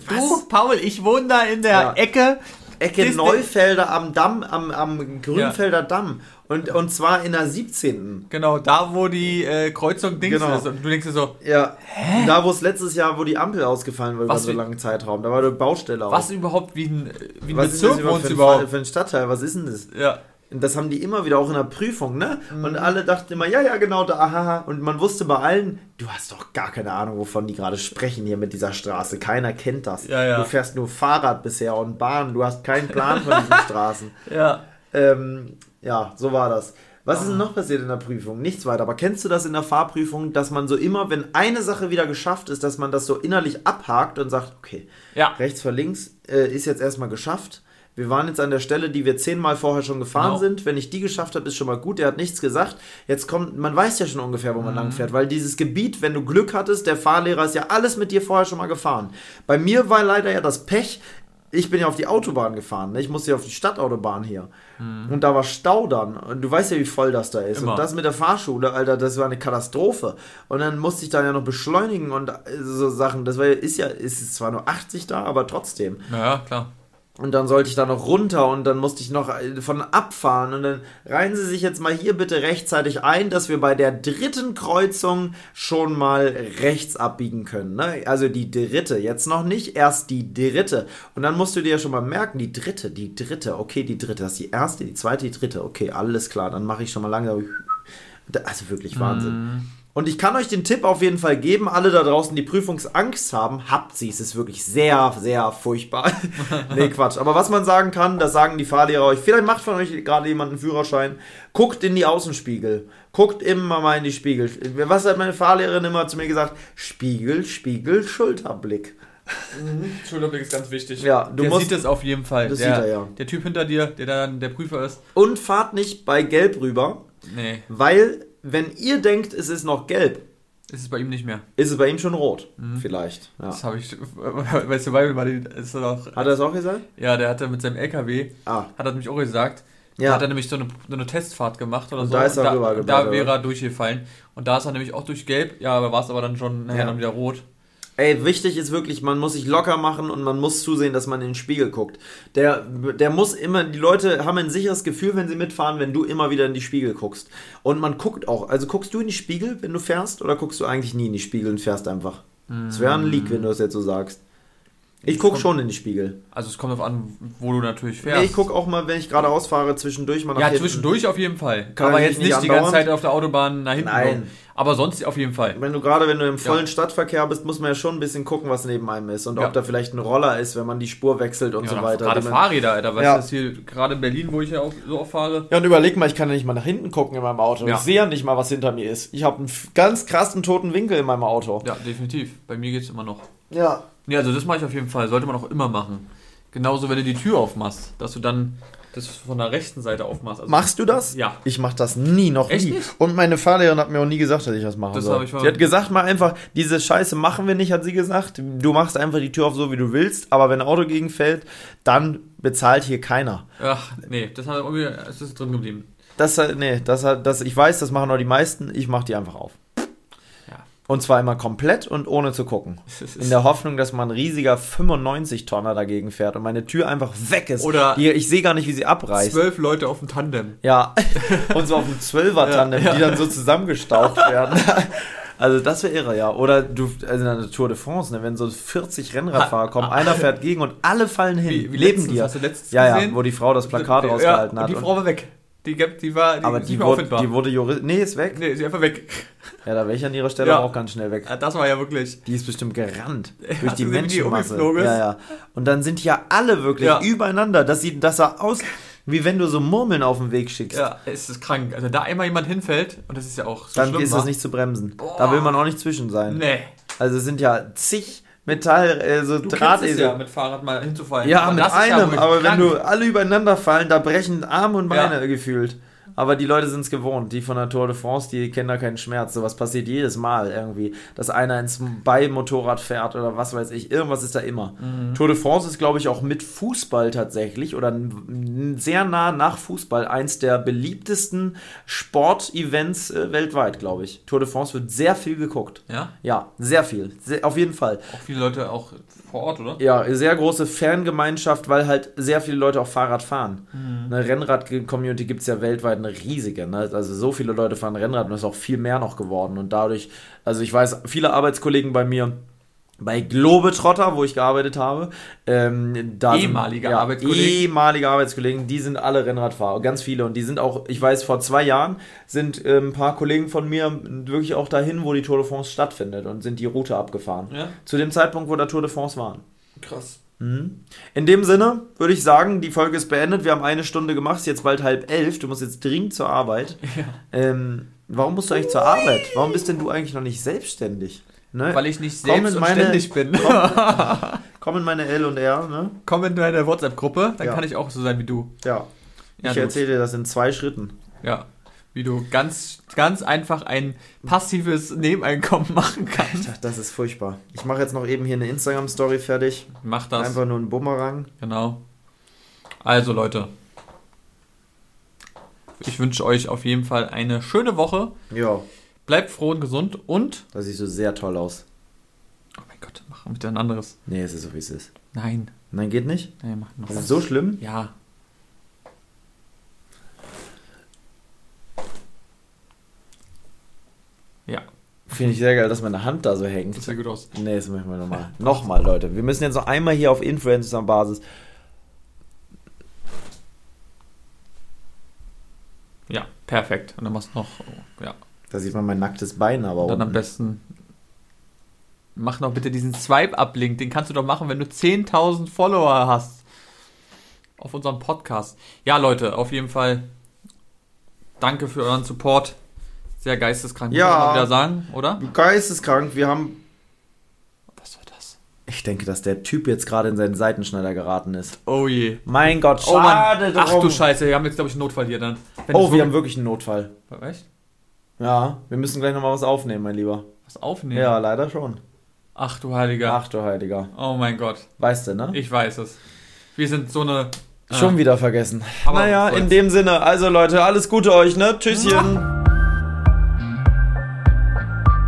was? Du, Paul, ich wohne da in der Ecke Ecke Disney. Neufelder am Damm, am, am Grünfelder ja. Damm. Und, und zwar in der 17. Genau, da wo die äh, Kreuzung Dings genau. ist. Und du denkst dir so, ja, Hä? da wo es letztes Jahr, wo die Ampel ausgefallen war über so einen langen Zeitraum. Da war eine Baustelle auch. Was überhaupt wie ein, wie ein Was Bezirk ist das für, überhaupt? für ein Stadtteil? Was ist denn das? Ja. Das haben die immer wieder auch in der Prüfung, ne? Mhm. Und alle dachten immer, ja, ja, genau, da, aha. Und man wusste bei allen, du hast doch gar keine Ahnung, wovon die gerade sprechen hier mit dieser Straße. Keiner kennt das. Ja, ja. Du fährst nur Fahrrad bisher und Bahn. Du hast keinen Plan von diesen Straßen. Ja. Ähm, ja, so war das. Was ist denn noch passiert in der Prüfung? Nichts weiter. Aber kennst du das in der Fahrprüfung, dass man so immer, wenn eine Sache wieder geschafft ist, dass man das so innerlich abhakt und sagt, okay, ja. rechts vor links äh, ist jetzt erstmal geschafft wir waren jetzt an der Stelle, die wir zehnmal vorher schon gefahren genau. sind. Wenn ich die geschafft habe, ist schon mal gut. Der hat nichts gesagt. Jetzt kommt, man weiß ja schon ungefähr, wo man mhm. lang fährt, weil dieses Gebiet, wenn du Glück hattest, der Fahrlehrer ist ja alles mit dir vorher schon mal gefahren. Bei mir war leider ja das Pech, ich bin ja auf die Autobahn gefahren. Ne? Ich musste ja auf die Stadtautobahn hier. Mhm. Und da war Stau dann. Und du weißt ja, wie voll das da ist. Immer. Und das mit der Fahrschule, Alter, das war eine Katastrophe. Und dann musste ich dann ja noch beschleunigen und so Sachen. Das war, ist ja, ist zwar nur 80 da, aber trotzdem. Ja, klar. Und dann sollte ich da noch runter und dann musste ich noch äh, von abfahren. Und dann reihen Sie sich jetzt mal hier bitte rechtzeitig ein, dass wir bei der dritten Kreuzung schon mal rechts abbiegen können. Ne? Also die dritte, jetzt noch nicht, erst die dritte. Und dann musst du dir ja schon mal merken, die dritte, die dritte, okay, die dritte, das ist die erste, die zweite, die dritte, okay, alles klar, dann mache ich schon mal langsam. Also wirklich Wahnsinn. Mm. Und ich kann euch den Tipp auf jeden Fall geben, alle da draußen, die Prüfungsangst haben, habt sie. Es ist wirklich sehr, sehr furchtbar. nee, Quatsch. Aber was man sagen kann, das sagen die Fahrlehrer euch. Vielleicht macht von euch gerade jemand einen Führerschein. Guckt in die Außenspiegel. Guckt immer mal in die Spiegel. Was hat meine Fahrlehrerin immer zu mir gesagt? Spiegel, Spiegel, Schulterblick. Mhm. Schulterblick ist ganz wichtig. Ja, du der musst, sieht es auf jeden Fall. Das der, sieht er, ja. Der Typ hinter dir, der dann der Prüfer ist. Und fahrt nicht bei Gelb rüber. Nee. Weil wenn ihr denkt, es ist noch gelb, ist es bei ihm nicht mehr. Ist es bei ihm schon rot? Mhm. Vielleicht. Ja. Das habe ich. Weißt du, weil war die, ist auch, Hat er das auch gesagt? Ja, der hatte mit seinem LKW. Ah. Hat er nämlich auch gesagt. Ja. Da hat er nämlich so eine, so eine Testfahrt gemacht oder und so. Da ist er und da, da wäre er durchgefallen. Und da ist er nämlich auch durch gelb. Ja, aber war es aber dann schon nachher ja. dann wieder rot. Ey, wichtig ist wirklich, man muss sich locker machen und man muss zusehen, dass man in den Spiegel guckt. Der, der muss immer, die Leute haben ein sicheres Gefühl, wenn sie mitfahren, wenn du immer wieder in die Spiegel guckst. Und man guckt auch, also guckst du in die Spiegel, wenn du fährst, oder guckst du eigentlich nie in die Spiegel und fährst einfach? Es wäre ein Leak, wenn du das jetzt so sagst. Ich gucke schon in die Spiegel. Also es kommt darauf an, wo du natürlich fährst. Nee, ich gucke auch mal, wenn ich geradeaus fahre, zwischendurch mal nach Ja, hinten. zwischendurch auf jeden Fall. Kann aber jetzt nicht, nicht die ganze Zeit auf der Autobahn nach hinten Nein. Kommen. Aber sonst auf jeden Fall. Wenn du gerade, wenn du im vollen ja. Stadtverkehr bist, muss man ja schon ein bisschen gucken, was neben einem ist. Und ja. ob da vielleicht ein Roller ist, wenn man die Spur wechselt und ja, so weiter. Gerade Fahrräder, Alter. Weißt ja. du, hier gerade in Berlin, wo ich ja auch so oft fahre. Ja, und überleg mal, ich kann ja nicht mal nach hinten gucken in meinem Auto. Ich sehe ja nicht mal, was hinter mir ist. Ich habe einen ganz krassen toten Winkel in meinem Auto. Ja, definitiv. Bei mir geht es immer noch. Ja. Ja, also das mache ich auf jeden Fall. Sollte man auch immer machen. Genauso, wenn du die Tür aufmachst, dass du dann das von der rechten Seite aufmachst. Also Machst du das? Ja. Ich mach das nie, noch Echt nie. Nicht? Und meine Fahrlehrerin hat mir auch nie gesagt, dass ich das machen das soll. Ich sie hat gesagt, mal einfach, diese Scheiße machen wir nicht, hat sie gesagt. Du machst einfach die Tür auf so, wie du willst, aber wenn ein Auto gegenfällt, dann bezahlt hier keiner. Ach, nee, das, hat irgendwie, das ist drin geblieben. Das, nee, das, das, ich weiß, das machen auch die meisten, ich mach die einfach auf. Und zwar immer komplett und ohne zu gucken. In der Hoffnung, dass man ein riesiger 95-Tonner dagegen fährt und meine Tür einfach weg ist. Oder die, ich sehe gar nicht, wie sie abreißt. Zwölf Leute auf dem Tandem. Ja, und so auf dem Zwölfer-Tandem, ja, ja. die dann so zusammengestaucht werden. Also das wäre irre, ja. Oder du, also in der Tour de France, ne, wenn so 40 Rennradfahrer kommen, einer fährt gegen und alle fallen hin, wie, wie leben letztens, dir. Hast du letztens ja, gesehen? ja, wo die Frau das Plakat ja, rausgehalten hat. Und die Frau war weg. Die, die war die aber die, wurde, die wurde Jurist. Nee, ist weg. Nee, ist einfach weg. Ja, da wäre ich an ihrer Stelle ja. auch ganz schnell weg. Ja, das war ja wirklich. Die ist bestimmt gerannt. durch die Menschenmasse. Die ja, ja. Und dann sind ja alle wirklich ja. übereinander. Das sieht, das sah aus, wie wenn du so Murmeln auf den Weg schickst. Ja, es ist krank. Also da einmal jemand hinfällt, und das ist ja auch so Dann schlimm, ist das nicht zu bremsen. Boah. Da will man auch nicht zwischen sein. Nee. Also es sind ja zig Metall, äh, so du Drahtesel. ja, mit Fahrrad mal hinzufallen. Ja, aber mit einem, ja aber wenn du alle übereinander fallen, da brechen Arm und Beine ja. gefühlt. Aber die Leute sind es gewohnt. Die von der Tour de France, die kennen da keinen Schmerz. So was passiert jedes Mal irgendwie. Dass einer ins Beimotorrad fährt oder was weiß ich. Irgendwas ist da immer. Mhm. Tour de France ist, glaube ich, auch mit Fußball tatsächlich oder sehr nah nach Fußball eins der beliebtesten Sportevents äh, weltweit, glaube ich. Tour de France wird sehr viel geguckt. Ja? Ja, sehr viel. Sehr, auf jeden Fall. Auch viele Leute auch vor Ort, oder? Ja, sehr große Fangemeinschaft, weil halt sehr viele Leute auch Fahrrad fahren. Mhm. Eine Rennrad-Community gibt es ja weltweit eine riesige. Ne? Also so viele Leute fahren Rennrad und es ist auch viel mehr noch geworden. Und dadurch, also ich weiß, viele Arbeitskollegen bei mir, bei Globetrotter, wo ich gearbeitet habe, ähm, da ehemalige ja, Arbeitskollegen. Ehemalige Arbeitskollegen, die sind alle Rennradfahrer, ganz viele. Und die sind auch, ich weiß, vor zwei Jahren sind äh, ein paar Kollegen von mir wirklich auch dahin, wo die Tour de France stattfindet und sind die Route abgefahren. Ja? Zu dem Zeitpunkt, wo der Tour de France waren. Krass. Mhm. In dem Sinne würde ich sagen, die Folge ist beendet. Wir haben eine Stunde gemacht, jetzt bald halb elf. Du musst jetzt dringend zur Arbeit. Ja. Ähm, warum musst du eigentlich zur Arbeit? Warum bist denn du eigentlich noch nicht selbstständig? Ne? Weil ich nicht selbstständig bin. Komm, komm, in meine L und R, ne? Komm in meine WhatsApp-Gruppe, dann ja. kann ich auch so sein wie du. Ja. ja ich erzähle dir das in zwei Schritten. Ja. Wie du ganz, ganz einfach ein passives Nebeneinkommen machen kannst. Alter, das ist furchtbar. Ich mache jetzt noch eben hier eine Instagram-Story fertig. Mach das. Einfach nur ein Bumerang. Genau. Also, Leute. Ich wünsche euch auf jeden Fall eine schöne Woche. Ja. Bleibt froh und gesund und. Da siehst du sehr toll aus. Oh mein Gott, mach wieder ein anderes. Nee, es ist so wie es ist. Nein. Nein, geht nicht? Nee, mach noch. Das ist so schlimm? Ja. Finde ich sehr geil, dass meine Hand da so hängt. Das sieht gut aus. Nee, das machen wir nochmal. nochmal, Leute. Wir müssen jetzt noch einmal hier auf Influencer-Basis. Ja, perfekt. Und dann machst du noch, ja. Da sieht man mein nacktes Bein aber auch. Dann am besten mach noch bitte diesen Swipe-Up-Link. Den kannst du doch machen, wenn du 10.000 Follower hast. Auf unserem Podcast. Ja, Leute, auf jeden Fall danke für euren Support. Sehr geisteskrank, ja, muss man wieder sagen, oder? Geisteskrank. Wir haben. Was war das? Ich denke, dass der Typ jetzt gerade in seinen Seitenschneider geraten ist. Oh je. Mein Gott, schade oh Ach du Scheiße, wir haben jetzt, glaube ich, einen Notfall hier dann. Wenn oh, wir haben wirklich einen Notfall. Echt? Ja, wir müssen gleich nochmal was aufnehmen, mein Lieber. Was aufnehmen? Ja, leider schon. Ach du Heiliger. Ach du Heiliger. Oh mein Gott. Weißt du, ne? Ich weiß es. Wir sind so eine. Schon ah. wieder vergessen. Aber naja, in dem Sinne, also Leute, alles Gute euch, ne? Tschüsschen.